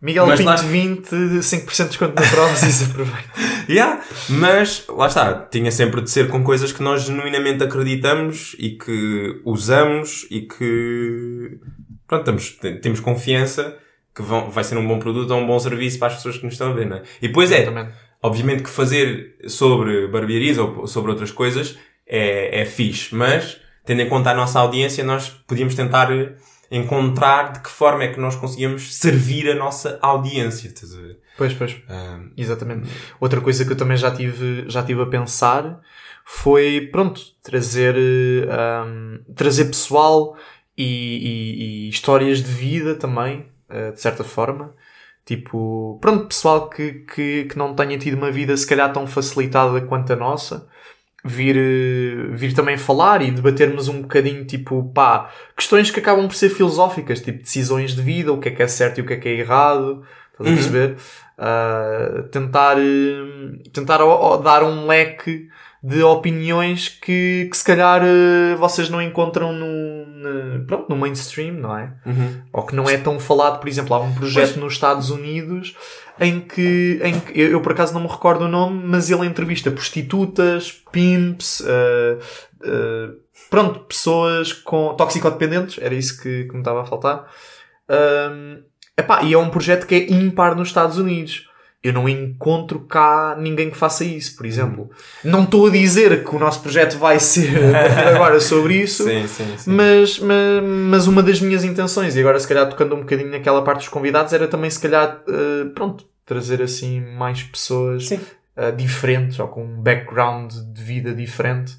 Miguel mas Pinto lá- 20, 5% de desconto na prova, se aproveita. Yeah. Mas, lá está, tinha sempre de ser com coisas que nós genuinamente acreditamos e que usamos e que, pronto, estamos, te- temos confiança que vão, vai ser um bom produto ou um bom serviço para as pessoas que nos estão a ver, não é? E depois é, obviamente que fazer sobre barbearias ou sobre outras coisas é, é fixe, mas, tendo em conta a nossa audiência, nós podíamos tentar encontrar de que forma é que nós conseguíamos servir a nossa audiência, estás a ver? Pois, pois. Ahm, Exatamente. Outra coisa que eu também já tive, já tive a pensar foi, pronto, trazer, ahm, trazer pessoal e, e- e histórias de vida também, eh, de certa forma. Tipo, pronto, pessoal que, que, que não tenha tido uma vida se calhar tão facilitada quanto a nossa. Vir, eh, vir também falar e debatermos um bocadinho, tipo, pá, questões que acabam por ser filosóficas, tipo decisões de vida, o que é que é certo e o que é que é errado, estás a Uhum. perceber? Ah, tentar, eh, tentar dar um leque de opiniões que, que se calhar eh, vocês não encontram no, pronto, no mainstream, não é? uhum. Ou que não é tão falado, por exemplo, há um projeto nos Estados Unidos em que, em que eu, eu por acaso não me recordo o nome, mas ele entrevista prostitutas, pimps, eh, eh, pronto, pessoas com toxicodependentes, era isso que, que me estava a faltar. Epá, e é um projeto que é ímpar nos Estados Unidos. Eu não encontro cá ninguém que faça isso, por exemplo. Não estou a dizer que o nosso projeto vai ser agora sobre isso, Sim, sim, sim. mas, mas, mas uma das minhas intenções, e agora se calhar tocando um bocadinho naquela parte dos convidados, era também se calhar, eh, pronto, trazer assim mais pessoas eh, diferentes ou com um background de vida diferente.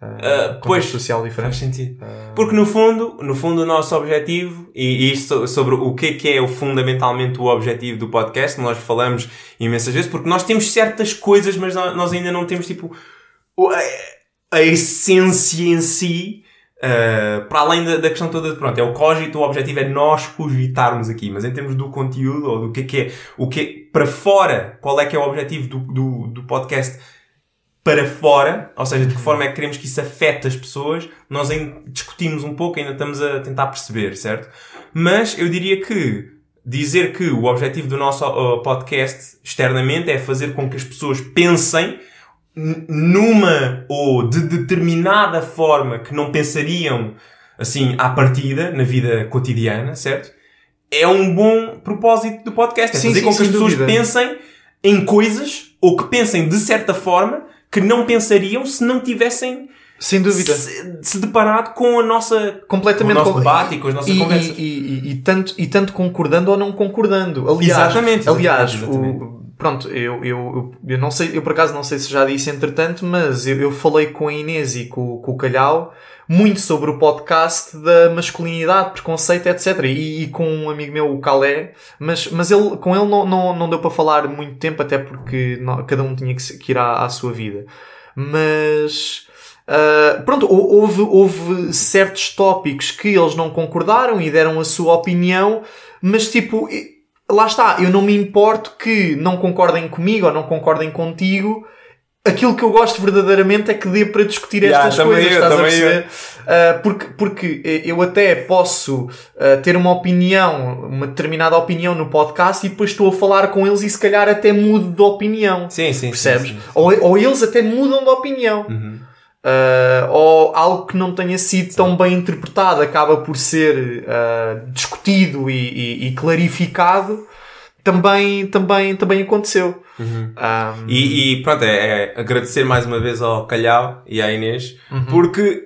Contexto pois, social Faz diferente. sentido. Eh, Porque no fundo, no fundo o nosso objetivo, e e isto so- sobre o que é que é o, fundamentalmente o objetivo do podcast, nós falamos imensas vezes, porque nós temos certas coisas, mas nó- nós ainda não temos tipo a, a essência em si, ah, para além da, da questão toda de pronto, é o cogito, o objetivo é nós cogitarmos aqui, mas em termos do conteúdo, ou do que é que é, o que é, para fora, qual é que é o objetivo do, do, do podcast para fora, ou seja, de que forma é que queremos que isso afete as pessoas, nós ainda discutimos um pouco, ainda estamos a tentar perceber, certo? Mas eu diria que dizer que o objetivo do nosso uh, podcast externamente é fazer com que as pessoas pensem numa ou de determinada forma que não pensariam assim à partida na vida cotidiana, certo? É um bom propósito do podcast, é Sim, fazer sim, com que as pessoas dúvida. pensem em coisas ou que pensem de certa forma que não pensariam se não tivessem Sem dúvida. se, se deparado com a nossa Completamente com o nosso debate e com as nossas e, conversas. e, e- e tanto, e tanto concordando ou não concordando. Aliás, Exatamente, aliás exatamente, o- pronto, eu, eu, eu, eu não sei, eu por acaso não sei se já disse entretanto, mas eu, eu falei com a Inês e com, com o Calhau muito sobre o podcast da masculinidade, preconceito, etc. E, e com um amigo meu, o Calé, mas, mas ele, com ele não, não, não deu para falar muito tempo, até porque não- cada um tinha que, que ir à, à sua vida. Mas. Uh, pronto, hou- houve, houve certos tópicos que eles não concordaram e deram a sua opinião, mas tipo, lá está, eu não me importo que não concordem comigo ou não concordem contigo. Aquilo que eu gosto verdadeiramente é que dê para discutir Yeah, estas coisas, eu, estás a perceber? Uh, porque, porque eu até posso uh, ter uma opinião, uma determinada opinião no podcast e depois estou a falar com eles e se calhar até mudo de opinião. Sim, sim. Percebes? sim, sim. Ou, ou eles até mudam de opinião. Uhum. Uh, ou algo que não tenha sido tão bem interpretado acaba por ser discutido e, e- e clarificado, também, também, também aconteceu. Um, E, e pronto, é, é agradecer mais uma vez ao Calhau e à Inês, porque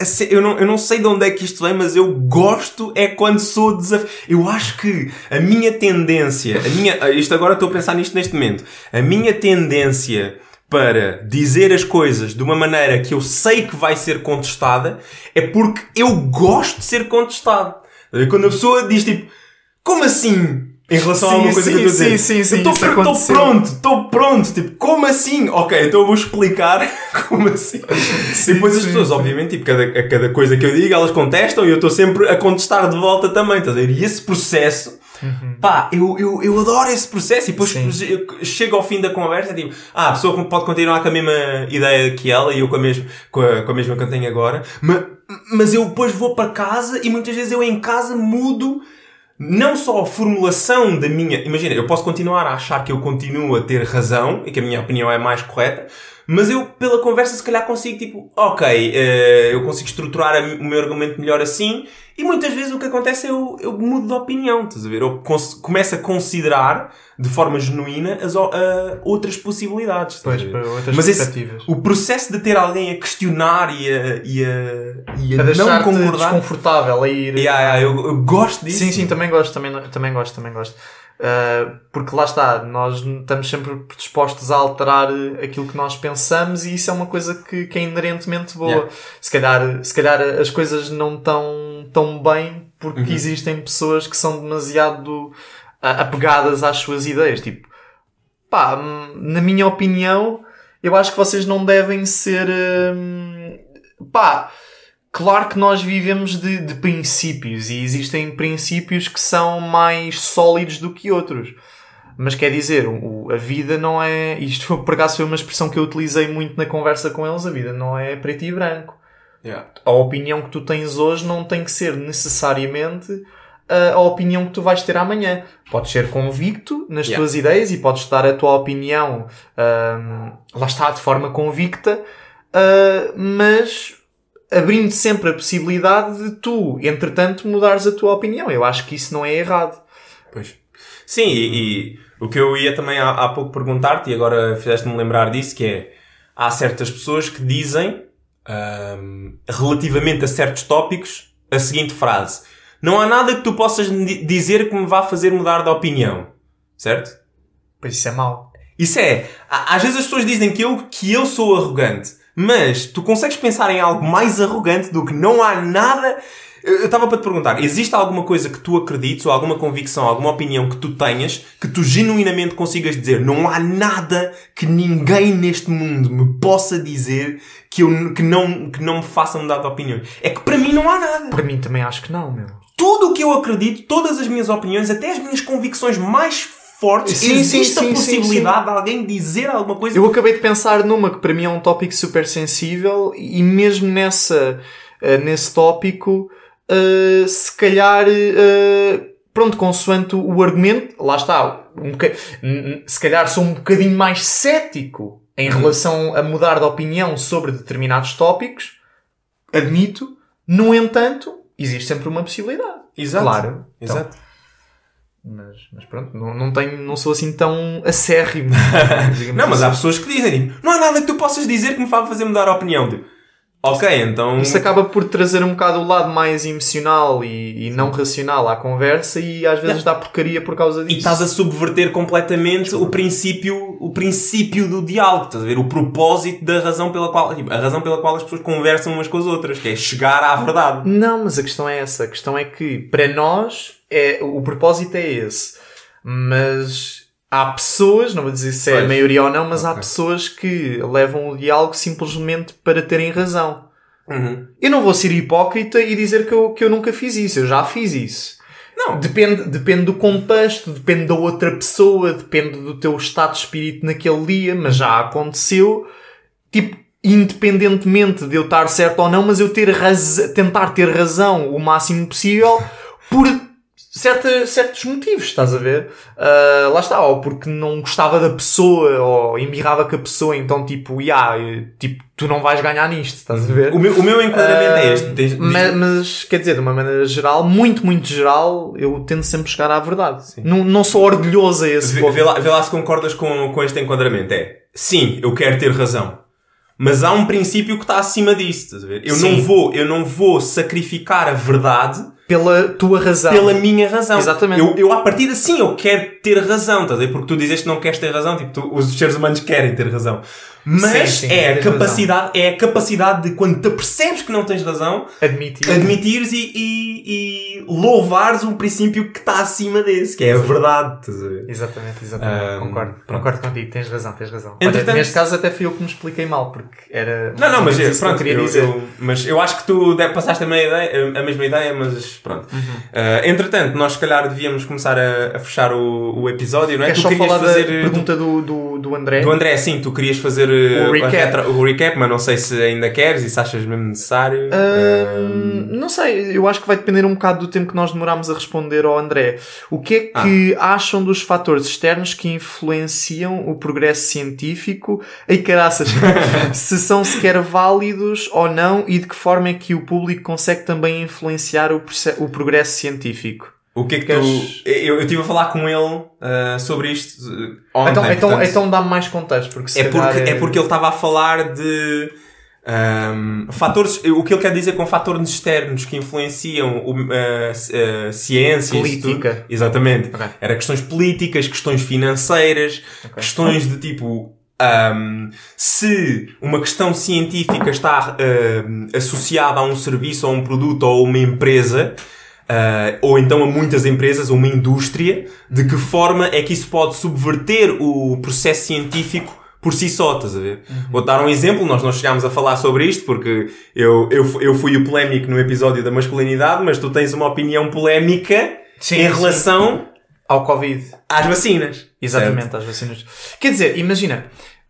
é, se- eu não, eu não sei de onde é que isto vem, mas eu gosto é quando sou desafiado. Eu acho que a minha tendência, a minha, isto agora estou a pensar nisto neste momento, a minha tendência para dizer as coisas de uma maneira que eu sei que vai ser contestada é porque eu gosto de ser contestado. Quando a pessoa diz tipo, como assim? Em relação a Sim, alguma coisa sim, que eu estou a dizer. sim, sim, sim, estou pronto, estou pronto. Tipo, como assim? Ok, então eu vou explicar como assim. e depois as sim, pessoas, sim. obviamente, tipo, cada, a cada coisa que eu digo, elas contestam e eu estou sempre a contestar de volta também. Estás a ver? E esse processo, pá, eu, eu, eu adoro esse processo. E depois Sim. chego ao fim da conversa tipo, ah, a pessoa pode continuar com a mesma ideia que ela e eu com a mesma, com a, com a mesma que eu tenho agora. Mas, mas eu depois vou para casa e muitas vezes eu em casa mudo não só a formulação da minha. Imagina, eu posso continuar a achar que eu continuo a ter razão e que a minha opinião é mais correta, mas eu, pela conversa, se calhar consigo, tipo, ok, eh, eu consigo estruturar o meu argumento melhor assim, e muitas vezes o que acontece é eu, eu mudo de opinião, estás a ver? Eu começo a considerar, de forma genuína, as ah, outras possibilidades. Pois, para outras Mas esse, perspectivas. o processo de ter alguém a questionar e a, e a, e a a não concordar. desconfortável a ir. Yeah, yeah, eu, eu gosto disso. Sim, sim, também gosto, também, também gosto, também gosto. Uh, porque lá está, nós estamos sempre dispostos a alterar uh, aquilo que nós pensamos e isso é uma coisa que, que é inerentemente boa. Yeah. Se, calhar, se calhar as coisas não estão tão bem porque Uhum. existem pessoas que são demasiado uh, apegadas às suas ideias. Tipo, pá, hum, na minha opinião, eu acho que vocês não devem ser. hum, pá, claro que nós vivemos de, de princípios e existem princípios que são mais sólidos do que outros. Mas quer dizer, o- a vida não é. Isto foi, por acaso foi uma expressão que eu utilizei muito na conversa com eles. A vida não é preto e branco. Yeah. A opinião que tu tens hoje não tem que ser necessariamente a, a opinião que tu vais ter amanhã. Podes ser convicto nas Yeah. tuas ideias e podes dar a tua opinião, hum, lá está, de forma convicta, ah, mas abrindo sempre a possibilidade de tu, entretanto, mudares a tua opinião. Eu acho que isso não é errado. Pois. Sim, e, e o que eu ia também há, há pouco perguntar-te, e agora fizeste-me lembrar disso, que é, há certas pessoas que dizem, ahm, relativamente a certos tópicos, a seguinte frase. Não há nada que tu possas di- dizer que me vá fazer mudar de opinião. Certo? Pois isso é mau. Isso é, às vezes as pessoas dizem que eu, que eu sou arrogante, mas tu consegues pensar em algo mais arrogante do que não há nada. Eu estava para te perguntar, existe alguma coisa que tu acredites, ou alguma convicção, alguma opinião que tu tenhas, que tu genuinamente consigas dizer, não há nada que ninguém neste mundo me possa dizer que, eu, que, não, que não me faça mudar de opinião? É que para mim não há nada Para mim também acho que não, meu. tudo o que eu acredito, todas as minhas opiniões, até as minhas convicções mais fortes, Sim, existe sim, a sim, possibilidade de alguém dizer alguma coisa. Eu acabei de pensar numa que para mim é um tópico super sensível e mesmo nessa, eh, nesse tópico, eh, se calhar, eh, pronto, consoante o argumento, lá está, um boca- se calhar sou um bocadinho mais cético em relação a mudar de opinião sobre determinados tópicos, admito, no entanto, existe sempre uma possibilidade. Exato. Claro. Então, Exato. Mas, mas pronto, não, não, tenho, não sou assim tão acérrimo. Não, mas assim. há pessoas que dizem, tipo, não há nada que tu possas dizer que me vá fazer mudar a opinião. Tipo, ok, então. Isso acaba por trazer um bocado o lado mais emocional e, e não racional à conversa e às vezes dá porcaria por causa E disso. estás a subverter completamente o princípio, o princípio do diálogo, estás a ver? O propósito da razão pela qual, tipo, a razão pela qual as pessoas conversam umas com as outras, que é chegar à verdade. Não, mas a questão é essa. A questão é que, para nós, é, o propósito é esse. Mas há pessoas, não vou dizer se é a Pois. maioria ou não, mas há Ok. pessoas que levam o diálogo simplesmente para terem razão. Uhum. Eu não vou ser hipócrita e dizer que eu, que eu nunca fiz isso. Eu já fiz isso. Não. Depende, depende do contexto, depende da outra pessoa, depende do teu estado de espírito naquele dia, mas já aconteceu, tipo, independentemente de eu estar certo ou não, mas eu ter raz... tentar ter razão o máximo possível por certa, certos motivos, estás a ver? Ah, lá está, ou porque não gostava da pessoa, ou embirrava com a pessoa, então tipo, yeah, tipo, tu não vais ganhar nisto, estás a ver? O meu, o meu enquadramento é este. Mas, mas, quer dizer, de uma maneira geral, muito, muito geral, eu tento sempre chegar à verdade. Não, não sou orgulhoso a esse Vê, vê lá, vê lá se concordas com, com este enquadramento. É, sim, eu quero ter razão. Mas há um princípio que está acima disso, estás a ver? Eu Sim. não vou, eu não vou sacrificar a verdade Pela tua razão. pela minha razão. Exatamente. Eu, eu à partida, sim, eu quero ter razão, estás a ver? Porque tu dizes que não queres ter razão, tipo, tu- os seres humanos querem ter razão. Mas Sim, sim, é, a capacidade, é a capacidade de quando te apercebes que não tens razão, Admitir. admitires e, e, e louvares o princípio que está acima desse, que é a verdade? Exatamente, exatamente. Ahm, concordo. pronto. Concordo contigo. Tens razão, tens razão. Entretanto- Olha, neste caso até fui eu que me expliquei mal, porque era... Não, não, mas que eu pronto, queria eu, dizer. eu- mas eu acho que tu passaste a, ideia, a mesma ideia, mas pronto. Uhum. Ah, entretanto, nós se calhar devíamos começar a, a fechar o, o episódio, não é? Queres tu só falar da fazer. pergunta do, do, do André? Do André, sim, tu querias fazer uh, O a recap. retro- o recap, mas não sei se ainda queres e se achas mesmo necessário. Ahm, não sei, eu acho que vai depender um bocado do tempo que nós demoramos a responder ao André. O que é que acham dos fatores externos que influenciam o progresso científico? Ei, caraças! se são sequer válidos ou não e de que forma é que o público consegue também influenciar o, o progresso científico? O que é que queres- tu. Eu, eu estive a falar com ele uh, sobre isto uh, ontem. então, então, portanto, então dá-me mais contexto, porque se é, porque, é porque ele estava a falar de. um, fatores, o que ele quer dizer com fatores externos que influenciam o, uh, ci- uh, ciência tudo. Política. Exatamente. Ok. Era questões políticas, questões financeiras, questões de tipo. um, se uma questão científica está um, associada a um serviço ou a um produto ou a uma empresa, uh, ou então a muitas empresas, ou uma indústria, de que forma é que isso pode subverter o processo científico por si só, estás a ver? Vou dar um exemplo, nós não chegámos a falar sobre isto porque eu, eu, eu fui o polémico no episódio da masculinidade, mas tu tens uma opinião polémica Sim, em sim. relação Ao Covid. às vacinas. Exatamente, às vacinas. Quer dizer, imagina,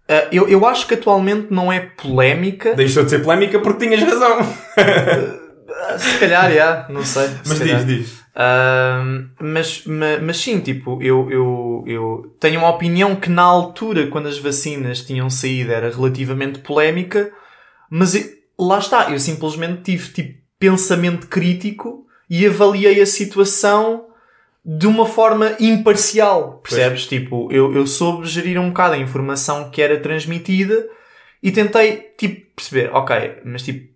ah, eu, eu acho que atualmente não é polémica. Deixou de ser polémica porque tinhas razão. Ah, Se calhar, já, não sei. se Mas calhar. diz, diz. Ahm, mas, ma- mas, sim, tipo, eu, eu, eu tenho uma opinião que na altura, quando as vacinas tinham saído, era relativamente polémica, mas eu- lá está, eu simplesmente tive tipo pensamento crítico e avaliei a situação de uma forma imparcial, percebes? Tipo, eu, eu soube gerir um bocado a informação que era transmitida e tentei, tipo, perceber, ok, mas tipo,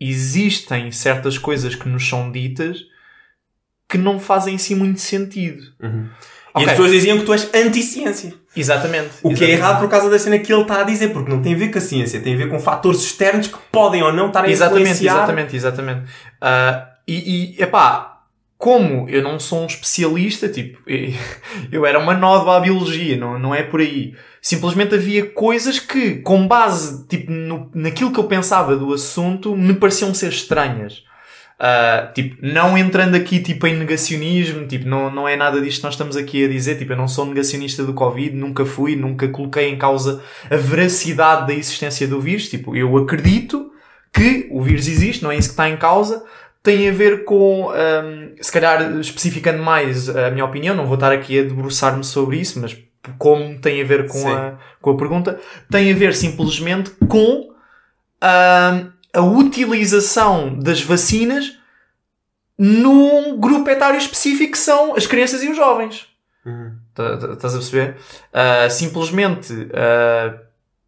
existem certas coisas que nos são ditas que não fazem assim muito sentido. E Ok. as pessoas diziam que tu és anti-ciência. Exatamente. O que é Exatamente. errado por causa da cena que ele está a dizer, porque não tem a ver com a ciência, tem a ver com fatores externos que podem ou não estar a Exatamente, influenciar. exatamente, exatamente. Ah, e, e, epá, como eu não sou um especialista, tipo, eu era uma nódoa à biologia, não, não é por aí. Simplesmente havia coisas que, com base, tipo, no, naquilo que eu pensava do assunto, me pareciam ser estranhas. Ah, tipo, não entrando aqui tipo em negacionismo, tipo, não, não é nada disto que nós estamos aqui a dizer, tipo, eu não sou negacionista do Covid, nunca fui, nunca coloquei em causa a veracidade da existência do vírus, tipo, eu acredito que o vírus existe, não é isso que está em causa, tem a ver com, ahm, se calhar especificando mais a minha opinião, não vou estar aqui a debruçar-me sobre isso, mas como tem a ver com, Sim. a, com a pergunta, tem a ver simplesmente com ahm, a utilização das vacinas num grupo etário específico que são as crianças e os jovens. Uhum. Tá- tá- Estás a perceber? Ah, simplesmente, ah,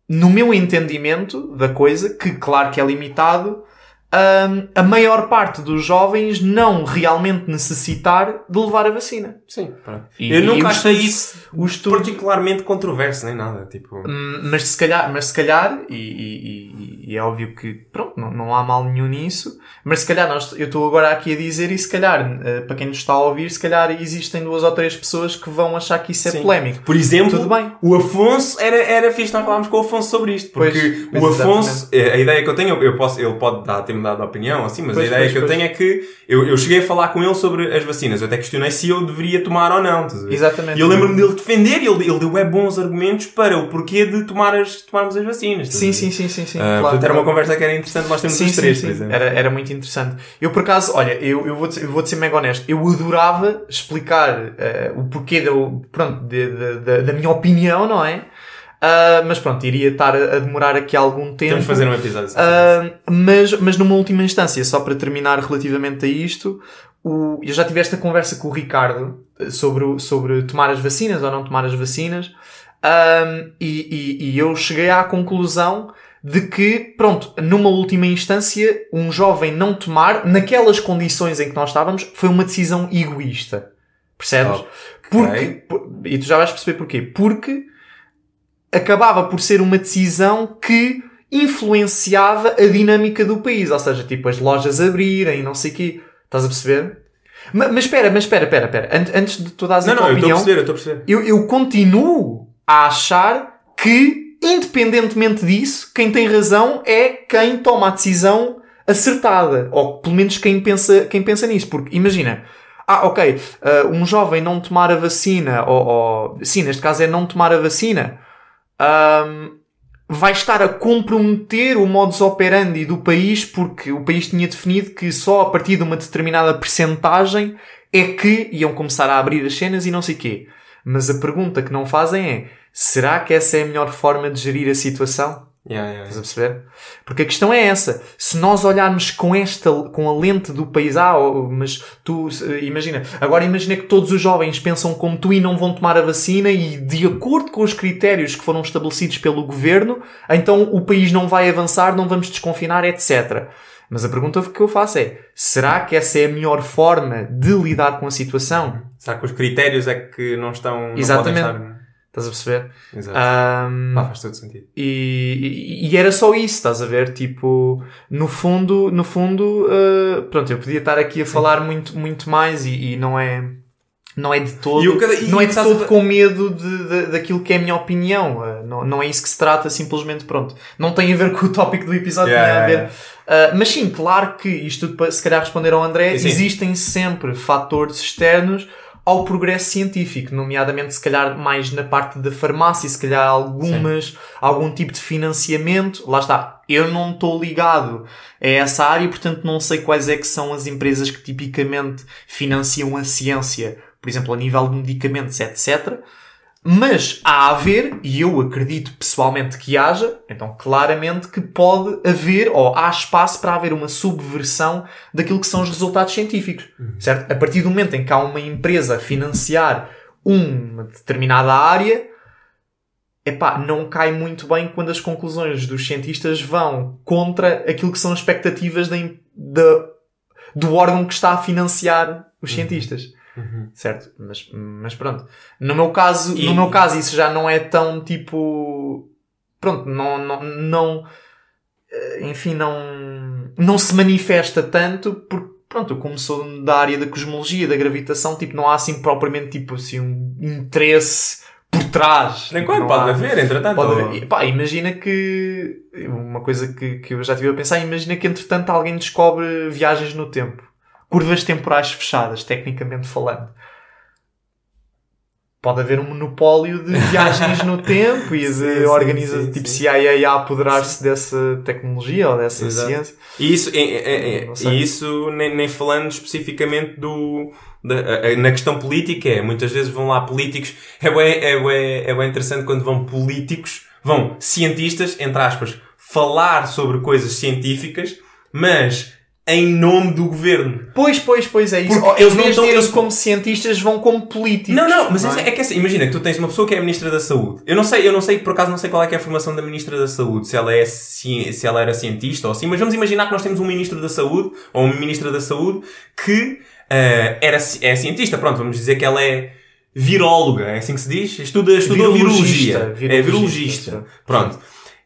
no meu entendimento da coisa, que claro que é limitado, ah, a maior parte dos jovens não realmente necessitar de levar a vacina. Sim, pronto. E- eu nunca achei isso os estudos- particularmente controverso, nem nada. Tipo, Hum, mas se calhar, mas se calhar e, e- e- é óbvio que pronto, não, não há mal nenhum nisso, mas se calhar nós, eu estou agora aqui a dizer e se calhar, eh, para quem nos está a ouvir, se calhar existem duas ou três pessoas que vão achar que isso é Sim. polémico. Por exemplo, Tudo bem. o Afonso era, era fixe nós falámos com o Afonso sobre isto. Porque Pois, o Afonso, eh, a ideia que eu tenho, eu posso, ele pode dar, dado opinião, assim, mas Pois, a ideia pois, que eu pois. tenho é que eu, eu cheguei a falar com ele sobre as vacinas. Eu até questionei se eu deveria tomar ou não. a? Exatamente. E eu lembro-me dele defender e ele, ele deu é bons argumentos para o porquê de tomar as, tomarmos as vacinas. a Sim, sim, sim, sim, sim. Ah, claro, portanto, era uma conversa que era interessante nós temos Sim, os sim, três, sim. por exemplo. Era, era muito interessante. Eu, por acaso, olha, eu, eu vou-te eu vou ser mega honesto. Eu adorava explicar eh, o porquê da, pronto, de- de- de- da minha opinião, não é? Ah, mas pronto, iria estar a, demorar aqui algum tempo. Temos de fazer um episódio Ah, mas, mas numa última instância, só para terminar relativamente a isto, o- eu já tive esta conversa com o Ricardo eh, sobre, o- sobre tomar as vacinas ou não tomar as vacinas, e, e- e eu cheguei à conclusão de que, pronto, numa última instância, um jovem não tomar, naquelas condições em que nós estávamos, foi uma decisão egoísta. Percebes? Porque, por- e tu já vais perceber porquê. Porque acabava por ser uma decisão que influenciava a dinâmica do país. Ou seja, tipo, as lojas abrirem, não sei o quê. Estás a perceber? Ma- Mas, espera, mas espera, espera, espera. An- Antes de tu dares a Não, tua não, eu estou a opinião, perceber, eu estou a perceber. eu, eu continuo a achar que, independentemente disso, quem tem razão é quem toma a decisão acertada. Ou pelo menos quem pensa, quem pensa nisso. Porque imagina, ah, ok, ah, um jovem não tomar a vacina, ou, ou sim, neste caso é não tomar a vacina, ahm, vai estar a comprometer o modus operandi do país porque o país tinha definido que só a partir de uma determinada percentagem é que iam começar a abrir as cenas e não sei quê. Mas a pergunta que não fazem é: será que essa é a melhor forma de gerir a situação? Yeah, yeah, Estás a perceber? Porque a questão é essa. Se nós olharmos com esta, com a lente do país, ah, oh, mas tu, imagina, agora imagina que todos os jovens pensam como tu e não vão tomar a vacina e de acordo com os critérios que foram estabelecidos pelo governo, então o país não vai avançar, não vamos desconfinar, etc. Mas a pergunta que eu faço é, será que essa é a melhor forma de lidar com a situação? Será que os critérios é que não estão. Exatamente. Estar... Estás a perceber? Exato. Ahm, Pá, faz todo sentido. E, e- e era só isso, estás a ver? Tipo, no fundo, no fundo, uh, pronto, eu podia estar aqui a falar muito, muito mais e, e não é, não é de todo, E o cada- e não é de todo a- com medo de, de- daquilo que é a minha opinião. Uh, não, não é isso que se trata, simplesmente, pronto. Não tem a ver com o tópico do episódio, Yeah, tem a ver. Uh, mas sim, claro que isto tudo para se calhar responder ao André, Sim. existem sempre fatores externos ao progresso científico, nomeadamente se calhar mais na parte da farmácia, se calhar algumas, algum tipo de financiamento. Lá está. Eu não estou ligado a essa área, portanto não sei quais é que são as empresas que tipicamente financiam a ciência, por exemplo, a nível de medicamentos, etc. Mas há a haver, e eu acredito pessoalmente que haja, então claramente que pode haver, ou há espaço para haver uma subversão daquilo que são os resultados científicos. Certo? A partir do momento em que há uma empresa a financiar uma determinada área, epá, não cai muito bem quando as conclusões dos cientistas vão contra aquilo que são as expectativas da, im- da- do órgão que está a financiar os cientistas. Certo? Mas, mas pronto. No meu caso, E- no meu caso, isso já não é tão tipo. Pronto, não. não, não eh, enfim, não. Não se manifesta tanto porque. Pronto, eu como sou da área da cosmologia, da gravitação, tipo, não há assim propriamente tipo assim um interesse por trás. Nem Tipo, pode há- haver, entretanto. Pode haver. E, pá, imagina que. Uma coisa que, que eu já estive a pensar, imagina que entretanto alguém descobre viagens no tempo. Curvas temporais fechadas, tecnicamente falando. Pode haver um monopólio de viagens no tempo e de sim, organiza sim, tipo sim. CIA a apoderar-se dessa tecnologia ou dessa Exato. ciência. E isso, é- é- é- e isso nem, nem falando especificamente do, na questão política, é, muitas vezes vão lá políticos, é bem, é, bem, é bem interessante quando vão políticos, vão cientistas, entre aspas, falar sobre coisas científicas, mas em nome do governo. Pois, pois, pois, é isso. Porque Oh, eles não estão- eles- como cientistas, vão como políticos. Não, não, mas não é, é que assim, imagina que tu tens uma pessoa que é a Ministra da Saúde. Eu não sei, eu não sei, por acaso não sei qual é é a formação da Ministra da Saúde, se ela, é, se ela era cientista ou assim, mas vamos imaginar que nós temos um Ministro da Saúde ou uma Ministra da Saúde que eh, era, é cientista. Pronto, vamos dizer que ela é viróloga, é assim que se diz? Estuda, Virologista, virologia. É virologista, virologista. sim. Pronto.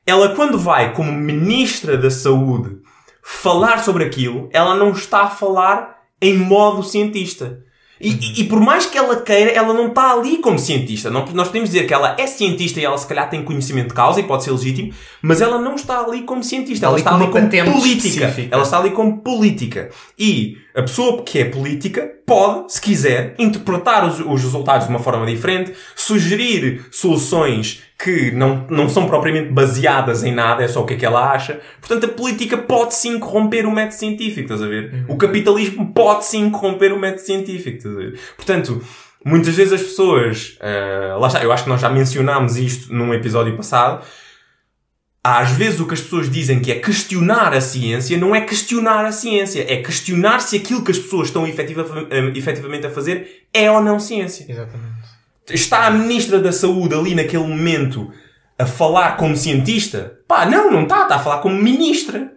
Ela quando vai como Ministra da Saúde falar sobre aquilo, ela não está a falar em modo cientista. E, e- e por mais que ela queira, ela não está ali como cientista. Não, nós podemos dizer que ela é cientista e ela se calhar tem conhecimento de causa e pode ser legítimo, mas ela não está ali como cientista. Está ela está ali como política. específica. Ela está ali como política. E a pessoa que é política pode, se quiser, interpretar os, os resultados de uma forma diferente, sugerir soluções que não, não são propriamente baseadas em nada, é só o que é que ela acha. Portanto, a política pode sim corromper o método científico, estás a ver? O capitalismo pode sim corromper o método científico, estás a ver? Portanto, muitas vezes as pessoas, ah, lá está, eu acho que nós já mencionámos isto num episódio passado, às vezes o que as pessoas dizem que é questionar a ciência não é questionar a ciência, é questionar se aquilo que as pessoas estão efetiva- eh, efetivamente a fazer é ou não ciência. Exatamente. Está a Ministra da Saúde ali naquele momento a falar como cientista? Pá, não, não está, está a falar como ministra.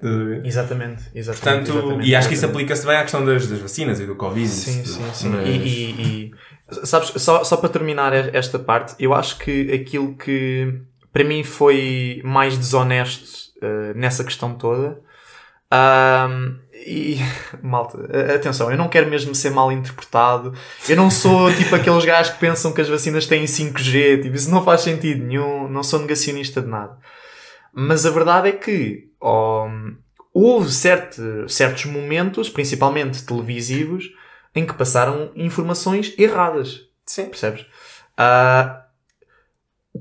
Exatamente, exatamente. Portanto, exatamente, e acho que isso aplica-se bem à questão das, das vacinas e do Covid. Sim, sim, sim. Mas- E, e- e- sabes, só, só para terminar esta parte, eu acho que aquilo que para mim foi mais desonesto eh, nessa questão toda. E malta, atenção, eu não quero mesmo ser mal interpretado. Eu não sou tipo aqueles gajos que pensam que as vacinas têm 5G, tipo, isso não faz sentido nenhum, não sou negacionista de nada. Mas a verdade é que ó, houve certo- certos momentos, principalmente televisivos, em que passaram informações erradas. Sim. Percebes? Ah,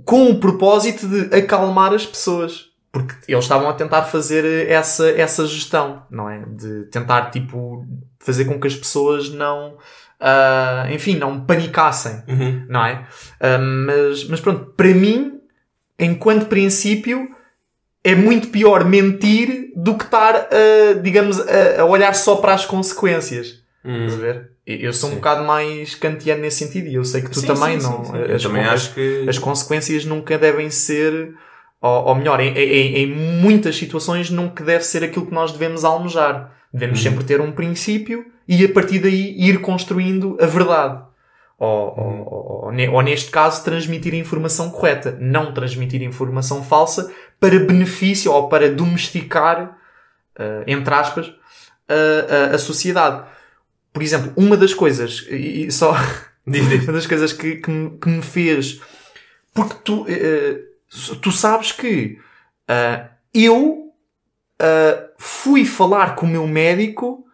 com o propósito de acalmar as pessoas. Porque eles estavam a tentar fazer essa, essa gestão, não é? De tentar, tipo, fazer com que as pessoas não, ah, enfim, não panicassem Uhum. não é? Ah, mas, mas pronto, para mim, enquanto princípio, é muito pior mentir do que estar, a, digamos, a, a olhar só para as consequências. Uhum. Estás a ver? Eu sou um Sim. bocado mais kantiano nesse sentido e eu sei que tu Sim, também sim, não. As, também acho que. as consequências nunca devem ser, ou, ou melhor, em, em- em muitas situações nunca deve ser aquilo que nós devemos almejar. Devemos Uhum. sempre ter um princípio e a partir daí ir construindo a verdade. Ou, Uhum. ou- ou- ou neste caso, transmitir a informação correta. Não transmitir informação falsa para benefício ou para domesticar, eh, entre aspas, a, a- a sociedade. Por exemplo, uma das coisas, e e só uma das coisas que, que, me, que me fez. Porque tu, eh, tu sabes que ah, eu ah, fui falar com o meu médico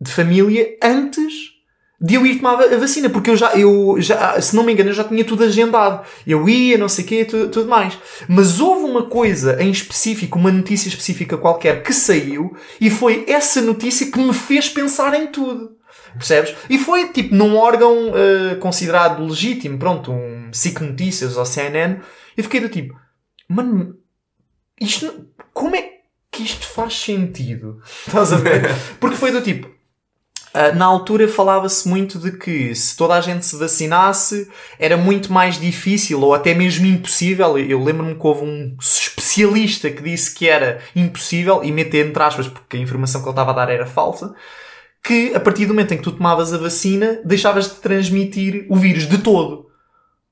de família antes de eu ir tomar a vacina, porque eu já, eu já, se não me engano, eu já tinha tudo agendado. Eu ia, não sei o quê, tudo, tudo mais. Mas houve uma coisa em específico, uma notícia específica qualquer que saiu, e foi essa notícia que me fez pensar em tudo. Percebes? E foi tipo num órgão eh, considerado legítimo, pronto, um SIC Notícias ou CNN. E fiquei do tipo, mano, isto, como é que isto faz sentido? Estás a ver? Porque foi do tipo, ah, na altura falava-se muito de que se toda a gente se vacinasse era muito mais difícil ou até mesmo impossível. Eu lembro-me que houve um especialista que disse que era impossível, e meter entre aspas, porque a informação que ele estava a dar era falsa, que a partir do momento em que tu tomavas a vacina deixavas de transmitir o vírus de todo.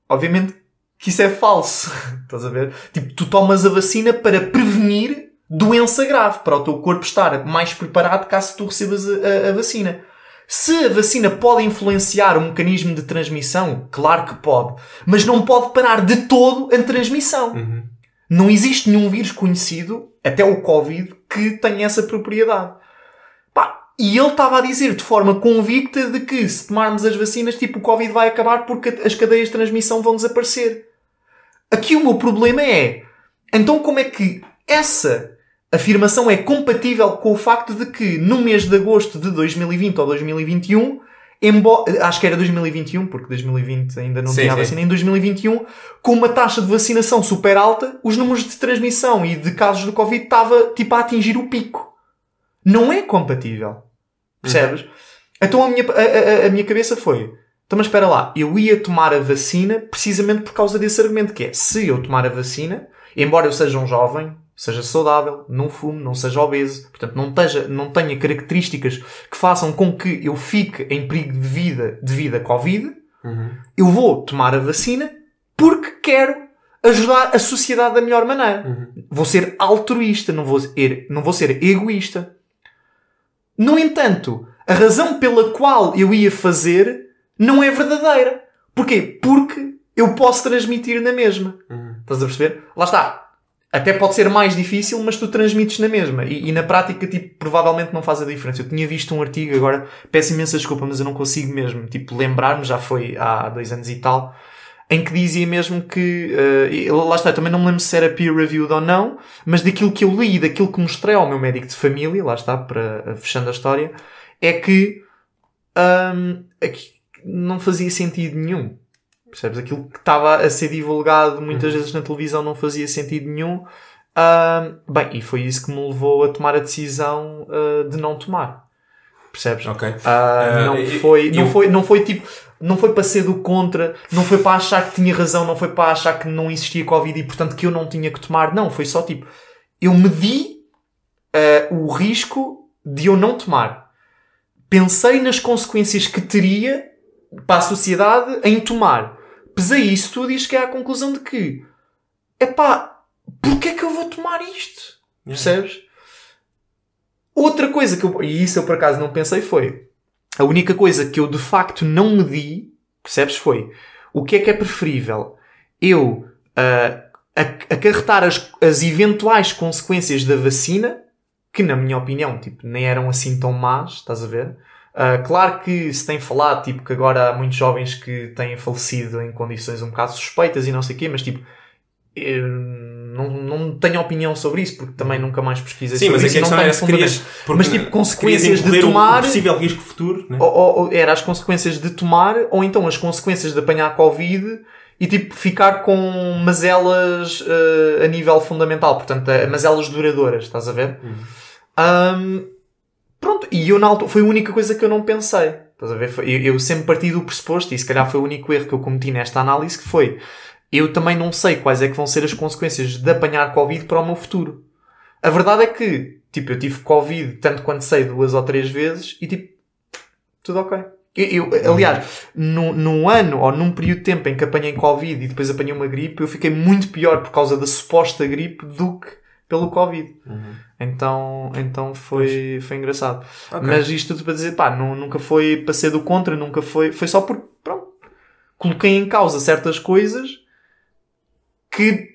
Obviamente que isso é falso. Estás a ver? Tipo, tu tomas a vacina para prevenir doença grave, para o teu corpo estar mais preparado caso tu recebas a, a- a vacina. Se a vacina pode influenciar o mecanismo de transmissão, claro que pode, mas não pode parar de todo a transmissão. Uhum. Não existe nenhum vírus conhecido, até o Covid, que tenha essa propriedade. Pá, e ele estava a dizer de forma convicta de que se tomarmos as vacinas, tipo, o Covid vai acabar porque as cadeias de transmissão vão desaparecer. Aqui o meu problema é, então como é que essa afirmação é compatível com o facto de que no mês de agosto de 2020 ou 2021, embora, acho que era 2021, porque 2020 ainda não Sim, tinha sim. vacina, em 2021, com uma taxa de vacinação super alta, os números de transmissão e de casos do Covid estava tipo a atingir o pico. Não é compatível. Percebes? Então a minha, a, a- a minha cabeça foi: então, mas espera lá, eu ia tomar a vacina precisamente por causa desse argumento, que é se eu tomar a vacina, embora eu seja um jovem, seja saudável, não fume, não seja obeso, portanto não, teja, não tenha características que façam com que eu fique em perigo de vida devido a Covid, eu vou tomar a vacina porque quero ajudar a sociedade da melhor maneira. Vou ser altruísta, não vou ser, não vou ser egoísta. No entanto, a razão pela qual eu ia fazer não é verdadeira. Porquê? Porque eu posso transmitir na mesma. Estás a perceber? Lá está. Até pode ser mais difícil, mas tu transmites na mesma. E, e na prática, tipo, provavelmente não faz a diferença. Eu tinha visto um artigo, agora peço imensa desculpa, mas eu não consigo mesmo, tipo, lembrar-me, já foi há dois anos e tal, em que dizia mesmo que, eh, e lá está, eu também não me lembro se era peer-reviewed ou não, mas daquilo que eu li e daquilo que mostrei ao meu médico de família, lá está, para, fechando a história, é que, hum, aqui não fazia sentido nenhum. Percebes? Aquilo que estava a ser divulgado muitas vezes na televisão não fazia sentido nenhum. Hum, bem, e foi isso que me levou a tomar a decisão uh, de não tomar. Percebes? Ok. Ah, não, foi, não, foi, não foi tipo, não foi para ser do contra, não foi para achar que tinha razão, não foi para achar que não existia Covid e portanto que eu não tinha que tomar. Não, foi só tipo, eu medi o risco de eu não tomar. Pensei nas consequências que teria para a sociedade em tomar. Pesei isso tudo e cheguei à conclusão de que, epá, porquê é que eu vou tomar isto? Percebes? Outra coisa que eu, e isso eu por acaso não pensei foi, a única coisa que eu de facto não medi, percebes, foi o que é que é preferível? Eu ac- acarretar as, as eventuais consequências da vacina, que na minha opinião, tipo, nem eram assim tão más, estás a ver? Ah, claro que se tem falado, tipo, que agora há muitos jovens que têm falecido em condições um bocado suspeitas e não sei o quê, mas tipo, não, não tenho opinião sobre isso, porque também nunca mais pesquisei Sim, sobre mas isso aqui a e não questão era se querias... Mas, tipo, consequências de tomar- O possível risco futuro, né? Ou, ou- ou era as consequências de tomar, ou então as consequências de apanhar Covid e tipo ficar com mazelas eh, a nível fundamental, portanto, eh, mazelas duradouras, estás a ver? Ahm, pronto, e eu na altura, foi a única coisa que eu não pensei. Estás a ver? Eu, eu sempre parti do pressuposto, e se calhar foi o único erro que eu cometi nesta análise, que foi eu também não sei quais é que vão ser as consequências de apanhar Covid para o meu futuro. A verdade é que, tipo, eu tive Covid tanto quanto sei duas ou três vezes e tipo, tudo ok. Eu, eu- aliás, num, num ano ou num período de tempo em que apanhei Covid e depois apanhei uma gripe, eu fiquei muito pior por causa da suposta gripe do que pelo Covid. Então, então foi, foi engraçado. Ok. Mas isto tudo para dizer, pá, nu- nunca foi para ser do contra, nunca foi. Foi só por, pronto, coloquei em causa certas coisas que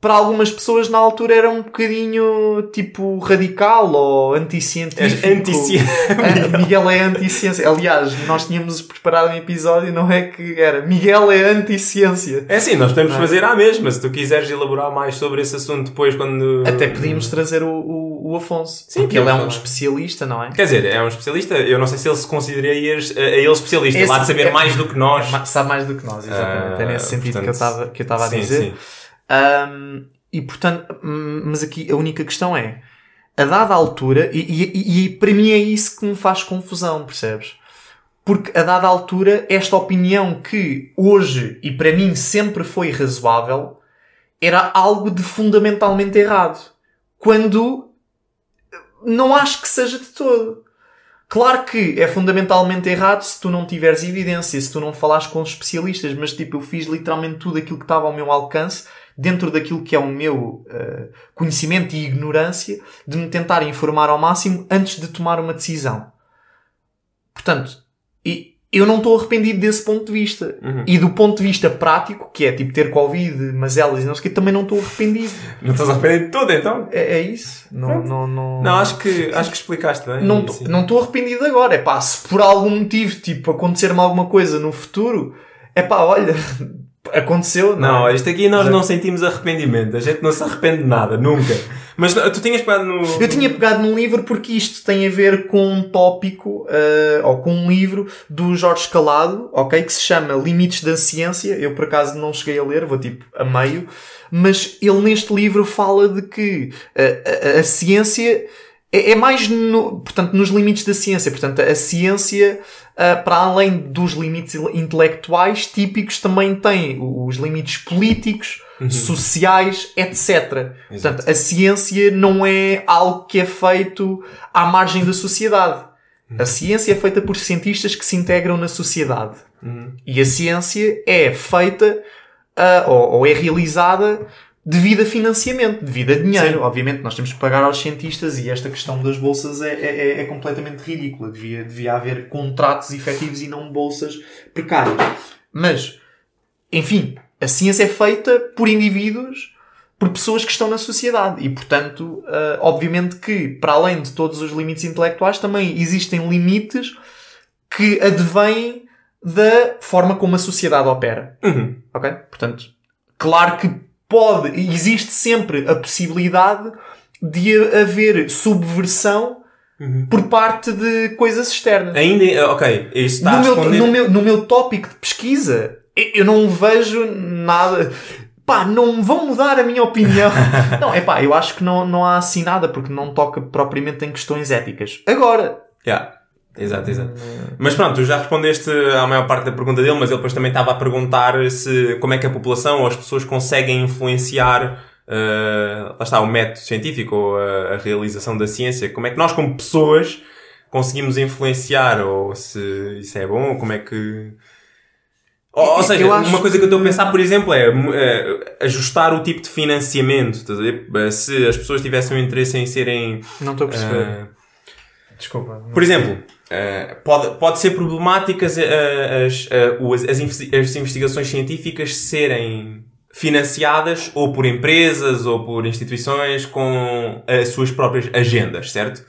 para algumas pessoas na altura era um bocadinho tipo radical ou anticientífico. Ah, Miguel é anti-ciência. Aliás, nós tínhamos preparado um episódio, não é que era Miguel é anti-ciência. É assim, nós podemos fazer à mesma. Se tu quiseres elaborar mais sobre esse assunto depois quando... Até podíamos trazer o, o, o Afonso. Sim, porque ele é um especialista, não é? Quer dizer, é um especialista. Eu não sei se ele se consideraria a a ele especialista. Esse lá de saber é- mais do que nós. Sabe mais do que nós, exatamente. Ah, é nesse sentido que eu portanto, estava que eu estava a sim, dizer. sim. Ahm, e portanto, hum, mas aqui a única questão é, a dada altura, e, e- e para mim é isso que me faz confusão, percebes? Porque a dada altura, esta opinião que hoje e para mim sempre foi razoável era algo de fundamentalmente errado. Quando não acho que seja de todo. Claro que é fundamentalmente errado se tu não tiveres evidência, se tu não falares com especialistas, mas tipo, eu fiz literalmente tudo aquilo que estava ao meu alcance, dentro daquilo que é o meu eh, conhecimento e ignorância, de me tentar informar ao máximo antes de tomar uma decisão. Portanto, e eu não estou arrependido desse ponto de vista. E do ponto de vista prático, que é tipo ter Covid, mazelas e não sei o quê, também não estou arrependido. Não estás a aprender de tudo, então? É, é isso. Não, não, não... Não, acho que, acho que explicaste bem. Não estou arrependido agora. É pá, se por algum motivo, tipo, acontecer-me alguma coisa no futuro, é pá, olha, aconteceu, não, Não, é? isto aqui nós Já- não sentimos arrependimento. A gente não se arrepende de nada, nunca. Mas não, tu tinhas pegado no. Eu tinha pegado num livro porque isto tem a ver com um tópico, eh, ou com um livro do Jorge Escalado, ok? Que se chama Limites da Ciência. Eu, por acaso, não cheguei a ler, vou tipo a meio. Mas ele neste livro fala de que eh, a, a- a ciência é, é mais no, portanto, nos limites da ciência. Portanto, a ciência, uh, para além dos limites intelectuais típicos, também tem os limites políticos, uhum. sociais, etc. Exato. Portanto, a ciência não é algo que é feito à margem da sociedade. Uhum. A ciência é feita por cientistas que se integram na sociedade. Uhum. E a ciência é feita uh, ou, ou é realizada devido a financiamento, devido a dinheiro. Sim. Obviamente, nós temos que pagar aos cientistas e esta questão das bolsas é, é, é completamente ridícula. Devia, devia haver contratos efetivos e não bolsas precárias. Mas, enfim, a ciência é feita por indivíduos, por pessoas que estão na sociedade. E, portanto, uh, obviamente que, para além de todos os limites intelectuais, também existem limites que advêm da forma como a sociedade opera. Uhum. Ok? Portanto, claro que pode, existe sempre a possibilidade de haver subversão uhum. por parte de coisas externas. Ainda, ok, isso está no, meu, no, meu, no meu tópico de pesquisa, eu não vejo nada. Pá, não vão mudar a minha opinião. não, é pá, eu acho que não, não há assim nada, porque não toca propriamente em questões éticas. Agora, yeah. Exato, exato. Mas pronto, tu já respondeste à maior parte da pergunta dele, mas ele depois também estava a perguntar se como é que a população ou as pessoas conseguem influenciar uh, lá está, o método científico ou a, a, realização da ciência. Como é que nós, como pessoas, conseguimos influenciar ou se isso é bom, ou como é que. Ou, ou seja, acho... uma coisa que eu estou a pensar, por exemplo, é, é ajustar o tipo de financiamento. Se as pessoas tivessem um interesse em serem. Não estou a perceber. Uh, Desculpa. Por exemplo, Uh, pode, pode ser problemática as, eh, as, eh, as, as, investigações científicas serem financiadas ou por empresas ou por instituições com as suas próprias agendas, certo?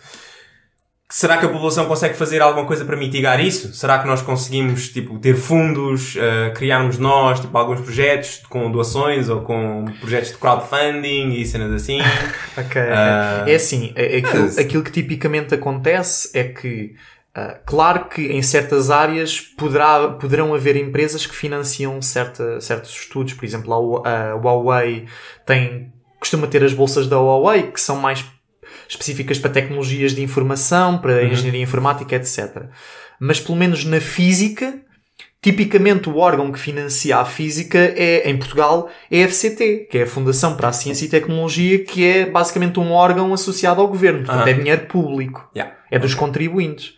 Será que a população consegue fazer alguma coisa para mitigar isso? Será que nós conseguimos, tipo, ter fundos, criarmos nós, tipo, alguns projetos com doações ou com projetos de crowdfunding e cenas assim? ok. Uh, é assim, aquilo, aquilo que tipicamente acontece é que claro que em certas áreas poderá, poderão haver empresas que financiam certa, certos estudos, por exemplo, a, a Huawei tem, costuma ter as bolsas da Huawei que são mais específicas para tecnologias de informação, para uhum. engenharia informática, etc. Mas pelo menos na física, tipicamente o órgão que financia a física é, em Portugal, é a FCT, que é a Fundação para a Ciência e Tecnologia, que é basicamente um órgão associado ao governo, portanto uhum. é dinheiro público, yeah. é dos contribuintes.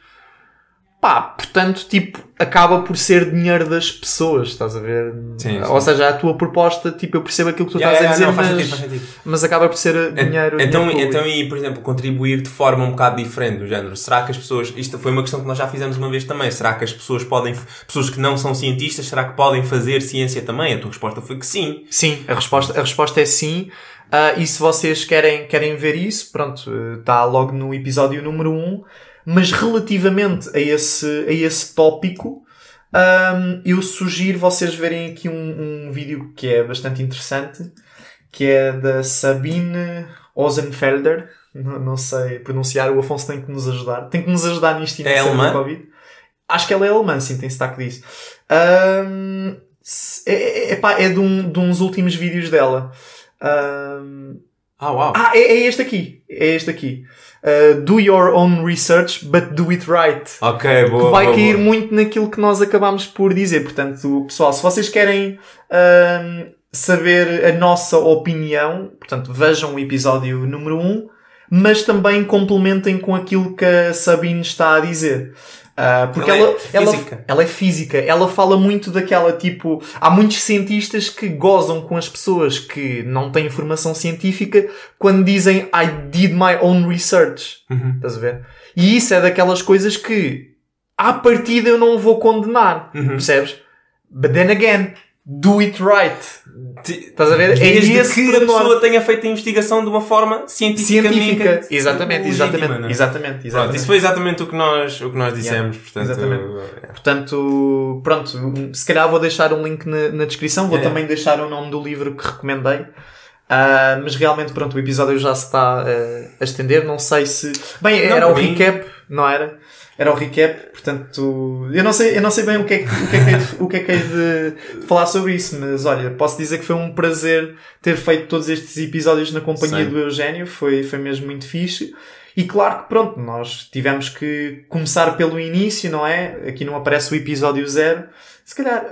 Pá, portanto, tipo, acaba por ser dinheiro das pessoas, estás a ver? Sim, Ou seja, a tua proposta, tipo, eu percebo aquilo que tu yeah, estás yeah, a dizer, não, mas, sentido, mas acaba por ser dinheiro. Então, dinheiro então, e, por exemplo, contribuir de forma um bocado diferente do género. Será que as pessoas, isto foi uma questão que nós já fizemos uma vez também, será que as pessoas podem, pessoas que não são cientistas, será que podem fazer ciência também? A tua resposta foi que sim. Sim, a resposta, a resposta é sim. Uh, e se vocês querem, querem ver isso, pronto, está logo no episódio número 1. Um, mas relativamente a esse, a esse tópico, um, eu sugiro vocês verem aqui um, um vídeo que é bastante interessante, que é da Sabine Ozenfelder. Não, não sei pronunciar, o Afonso tem que nos ajudar. Tem que nos ajudar nisto e é alemã? Covid. Acho que ela é alemã, sim, tem sotaque disso. Um, é, é, é, é de, um, de uns últimos vídeos dela. Um, ah, uau. Ah, é, é este aqui. É este aqui. Uh, do your own research, but do it right. Ok, boa. Que vai boa, cair boa. muito naquilo que nós acabámos por dizer. Portanto, pessoal, se vocês querem uh, saber a nossa opinião, portanto, vejam o episódio número 1, mas também complementem com aquilo que a Sabine está a dizer. Uh, porque ela, ela, é ela, ela, é física. Ela fala muito daquela tipo. Há muitos cientistas que gozam com as pessoas que não têm formação científica quando dizem I did my own research. Uhum. Estás a ver? E isso é daquelas coisas que à partida eu não vou condenar. Uhum. Percebes? But then again, do it right. Estás a ver? É que a pessoa tenha feito a investigação de uma forma científica. Científica. Exatamente, exatamente, é? exatamente, exatamente. Pronto, isso foi exatamente o que nós, o que nós dissemos. Yeah. Portanto, exatamente. Yeah. portanto, pronto, se calhar vou deixar um link na, na descrição, vou yeah. também deixar o nome do livro que recomendei. Uh, mas realmente, pronto, o episódio já se está uh, a estender. Não sei se. Bem, não, era o mim... recap não era? Era o recap, portanto, eu não sei, eu não sei bem o que é que, o que, é que, hei de- o que, é que hei de falar sobre isso, mas olha, posso dizer que foi um prazer ter feito todos estes episódios na companhia Sim. do Eugénio, foi, foi mesmo muito fixe. E claro que pronto, nós tivemos que começar pelo início, não é? Aqui não aparece o episódio zero. Se calhar,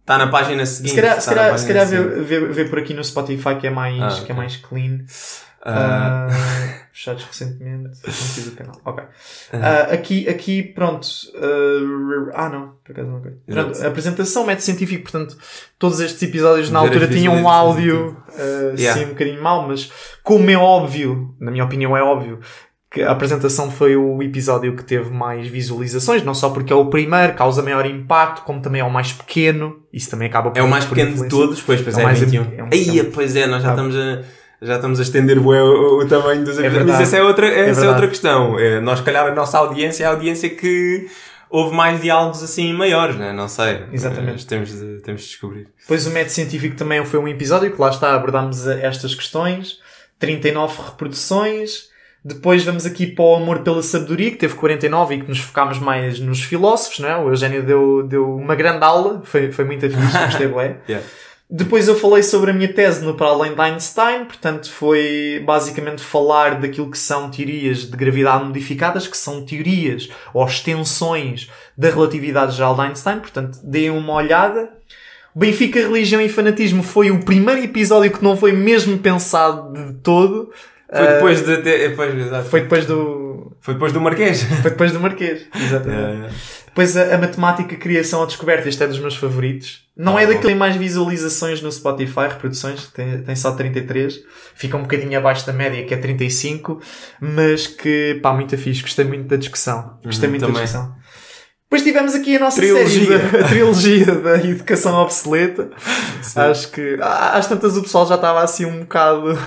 Está na página seguinte. se calhar, está se calhar, se calhar vê, vê, vê por aqui no Spotify que é mais, Ah, que é mais clean. Ah, fechados recentemente. Conteúdo do canal. Ok. Ah, aqui, aqui, pronto. ah, ah, não. Por acaso não. Pronto, a apresentação, método científico, portanto, todos estes episódios na altura tinham um áudio ah, Yeah. assim um bocadinho mau, mas como é óbvio, na minha opinião é óbvio, que a apresentação foi o episódio que teve mais visualizações, não só porque é o primeiro, causa maior impacto, como também é o mais pequeno. Isso também acaba por É o mais pequeno de todos, pois, pois É é, mais 21. é um Aí, pois é, nós já estamos a, já estamos a estender bué o, o tamanho dos episódios. verdade. Mas essa é outra, essa é outra questão. É, nós, se calhar, a nossa audiência é a audiência que houve mais diálogos assim maiores, né? não sei. Exatamente. Mas temos de, temos de descobrir. Depois o método científico também foi um episódio que lá está, abordámos a- estas questões. 39 reproduções. Depois vamos aqui para o Amor pela Sabedoria, que teve 49 e que nos focámos mais nos filósofos, não é? O Eugénio deu, deu uma grande aula, foi, foi muito fixe, gostei bem. Yeah. Depois eu falei sobre a minha tese no Para Além de Einstein, portanto foi basicamente falar daquilo que são teorias de gravidade modificadas, que são teorias ou extensões da relatividade geral de Einstein, portanto deem uma olhada. Benfica, Religião e Fanatismo foi o primeiro episódio que não foi mesmo pensado de todo. Foi Ah, depois de. Depois, exato. foi depois do. Foi depois do Marquês. Foi depois do Marquês. Exatamente. É, Depois a, a matemática, criação ou descoberta, este é dos meus favoritos. Não é Ah, daquele que tem mais visualizações no Spotify, reproduções, tem, tem só 33. Fica um bocadinho abaixo da média, que é 35. Mas que, pá, muito fixe. Gostei muito da discussão. Gostei Uhum, muito também. da discussão. Depois tivemos aqui a nossa Trilogia. série, da, a trilogia da educação obsoleta. Acho que, às tantas o pessoal já estava assim um bocado...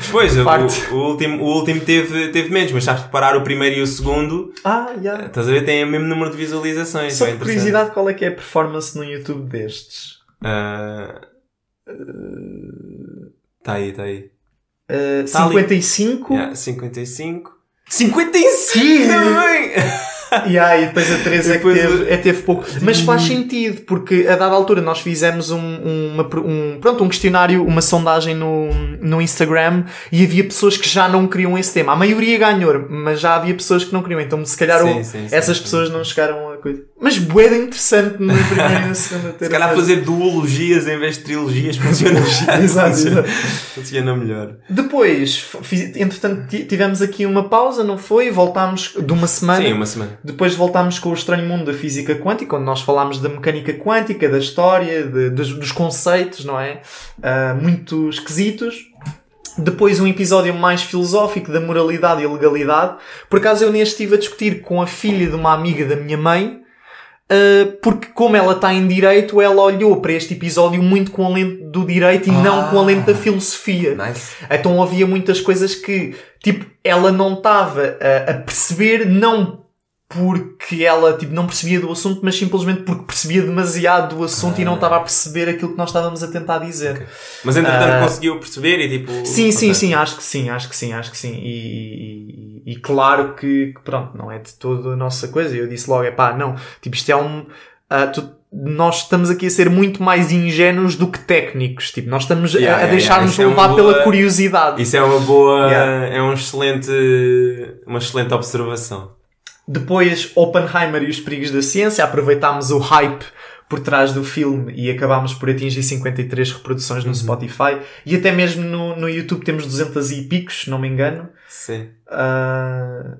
Depois, o, o último, o último teve, teve menos, mas sabes reparar o primeiro e o segundo, Ah, já. estás a ver, têm o mesmo número de visualizações. Só é por interessante. curiosidade, qual é que é a performance no YouTube destes? Ah, Tá aí, tá aí. Uh, Tá ali. 55 Yeah, 55. 55 também! E aí depois a 3 é que Depois teve, é, teve pouco. Mas faz sentido, porque a dada altura nós fizemos um, uma, um, pronto, um questionário, uma sondagem no, no Instagram e havia pessoas que já não queriam esse tema. A maioria ganhou, mas já havia pessoas que não queriam. Então se calhar Sim, sim, sim, essas pessoas não chegaram a coisa. Mas de interessante na primeira e na segunda ter Se calhar fazer duologias em vez de trilogias funciona melhor. Exato, funciona, funciona melhor. Depois, fiz- entretanto, ti- tivemos aqui uma pausa, não foi? Voltámos de uma semana. Sim, uma semana. Depois voltámos com o estranho mundo da física quântica, onde nós falámos da mecânica quântica, da história, de- dos, dos conceitos, não é? Ah, muito esquisitos. Depois um episódio mais filosófico da moralidade e legalidade. Por acaso eu neste estive a discutir com a filha de uma amiga da minha mãe, ah, porque como ela está em direito, ela olhou para este episódio muito com a lente do direito e não com a lente da filosofia. Nice. Então havia muitas coisas que, tipo, ela não estava a perceber, não porque ela, tipo, não percebia do assunto, mas simplesmente porque percebia demasiado do assunto e não estava a perceber aquilo que nós estávamos a tentar dizer. Mas entretanto Ah. conseguiu perceber e tipo. Sim, sim, sim, acho que sim, acho que sim, acho que sim. E, e- e claro que, que, pronto, não é de toda a nossa coisa. Eu disse logo, é pá, não, tipo, isto é um. ah, tu- nós estamos aqui a ser muito mais ingênuos do que técnicos. Tipo, nós estamos a- Yeah, a, yeah, deixar-nos yeah. É levar boa- pela curiosidade. Isso é uma boa. É um excelente. Uma excelente observação. Depois, Oppenheimer e os perigos da ciência, aproveitámos o hype por trás do filme e acabámos por atingir 53 reproduções Uhum. no Spotify. E até mesmo no, no YouTube temos 200 e picos, se não me engano. Sim. Ah,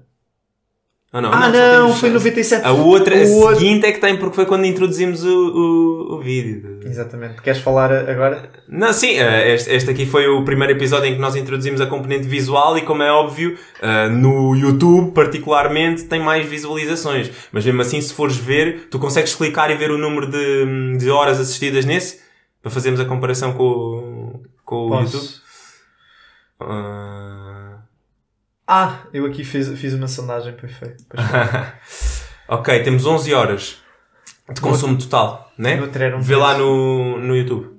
Ah, não, ah, não, temos- foi 97. A outra, a O outro- seguinte é que tem, porque foi quando introduzimos o, o, o vídeo. Exatamente. Queres falar agora? Não, sim, eh, este, este aqui foi o primeiro episódio em que nós introduzimos a componente visual e, como é óbvio, eh, no YouTube, particularmente, tem mais visualizações. Mas mesmo assim, se fores ver, tu consegues clicar e ver o número de, de horas assistidas nesse, para fazermos a comparação com, o- com o YouTube. Posso? Ah, eu aqui fiz, fiz uma sondagem, pois foi. Pois foi. ok, temos 11 horas de consumo total, né? Era um Vê lá no, no YouTube.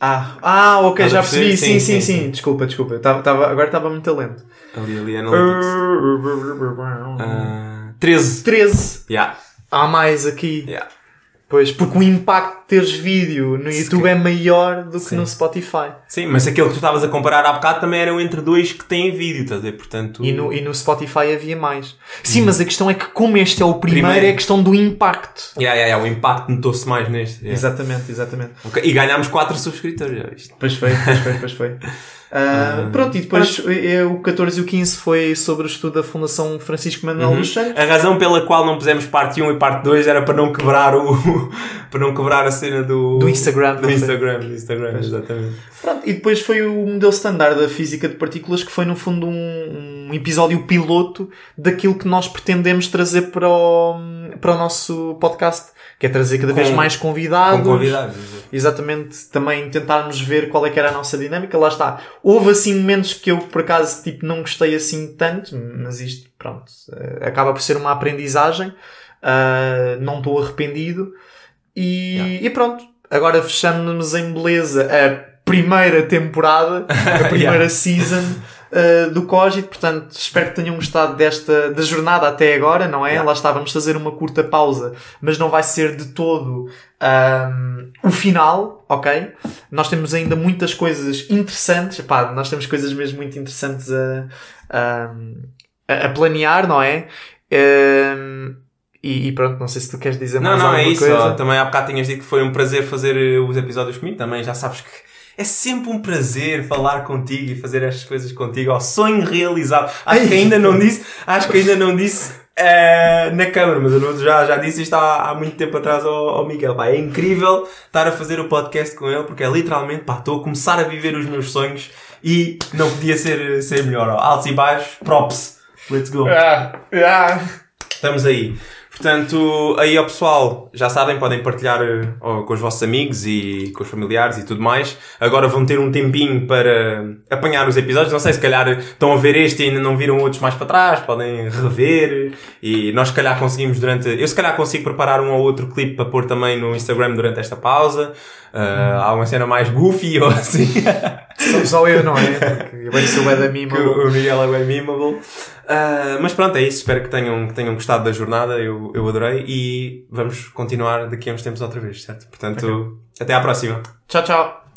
Ah, ah, ok, Estás a já percebi. Sim, Sim, sim, sim, sim. sim. Desculpa, desculpa. Tava, tava- agora estava muito lento. Ali, ali, Analytics. Ah, 13. 13. Yeah. Há mais aqui. Yeah. Pois, porque o impacto de teres vídeo no YouTube é maior do que Sim. no Spotify. Sim, mas aquele que tu estavas a comparar há bocado também eram entre dois que têm vídeo, estás a ver? Portanto. E no, e no Spotify havia mais. Sim, mas a questão é que, como este é o primeiro, Primeiro. é a questão do impacto. Yeah, yeah, yeah, o impacto notou-se mais neste. yeah. Exatamente, exatamente. Ok, E ganhámos 4 subscritores, já viste? Pois foi, pois foi, pois foi. Ah, pronto, e depois o 14 e o 15 foi sobre o estudo da Fundação Francisco Manuel dos Santos. A razão pela qual não pusemos parte 1 e parte 2 era para não quebrar o. para não quebrar a cena do. Do Instagram, Do? Instagram, do Instagram, exatamente. Pronto, e depois foi o modelo standard da física de partículas, que foi no fundo um, um episódio piloto daquilo que nós pretendemos trazer para o, para o nosso podcast, que é trazer cada vez Com- mais convidados. Convidados. Exatamente, também tentarmos ver qual é que era a nossa dinâmica. Lá está. Houve assim momentos que eu por acaso tipo, não gostei assim tanto, mas isto, pronto, eh, acaba por ser uma aprendizagem. Ah, não estou arrependido. E, Yeah. e pronto, agora fechamos em beleza a primeira temporada, a primeira Yeah. season. Uh, do Cogit, portanto espero que tenham gostado desta da jornada até agora, não é? Yeah. Lá está, vamos fazer uma curta pausa, mas não vai ser de todo um, o final, ok? Nós temos ainda muitas coisas interessantes, pá, nós temos coisas mesmo muito interessantes a, a, a planear, não é? Um, e, e pronto, não sei se tu queres dizer Não, mais não, alguma é isso. coisa. ó. Também há bocado tinhas dito que foi um prazer fazer eh, os episódios comigo. Também já sabes que é sempre um prazer falar contigo e fazer estas coisas contigo. Ao sonho realizado. Acho que ainda não disse, acho que ainda não disse eh, na câmara, mas eu já, já disse isto há, há muito tempo atrás ao, ao Miguel. Pá, é incrível estar a fazer o podcast com ele porque é literalmente, pá, estou a começar a viver os meus sonhos e não podia ser, ser melhor. ó. Altos e baixos, props. Let's go. Ah, ah. Estamos aí. Portanto, aí ao pessoal, já sabem, podem partilhar eh, ó, com os vossos amigos e com os familiares e tudo mais. Agora vão ter um tempinho para apanhar os episódios. Não sei, se calhar estão a ver este e ainda não viram outros mais para trás, podem rever. E nós, se calhar, conseguimos durante. Eu, se calhar, consigo preparar um ou outro clipe para pôr também no Instagram durante esta pausa. Uh, Há uma cena mais goofy ou assim. Só, só eu, não é? Porque eu bem sou bué da mima. que o o Miguel é bem memeable. Ah, mas pronto, é isso. Espero que tenham, que tenham gostado da jornada. Eu, eu adorei. E vamos continuar daqui a uns tempos outra vez, certo? Portanto, até à próxima. Tchau, tchau.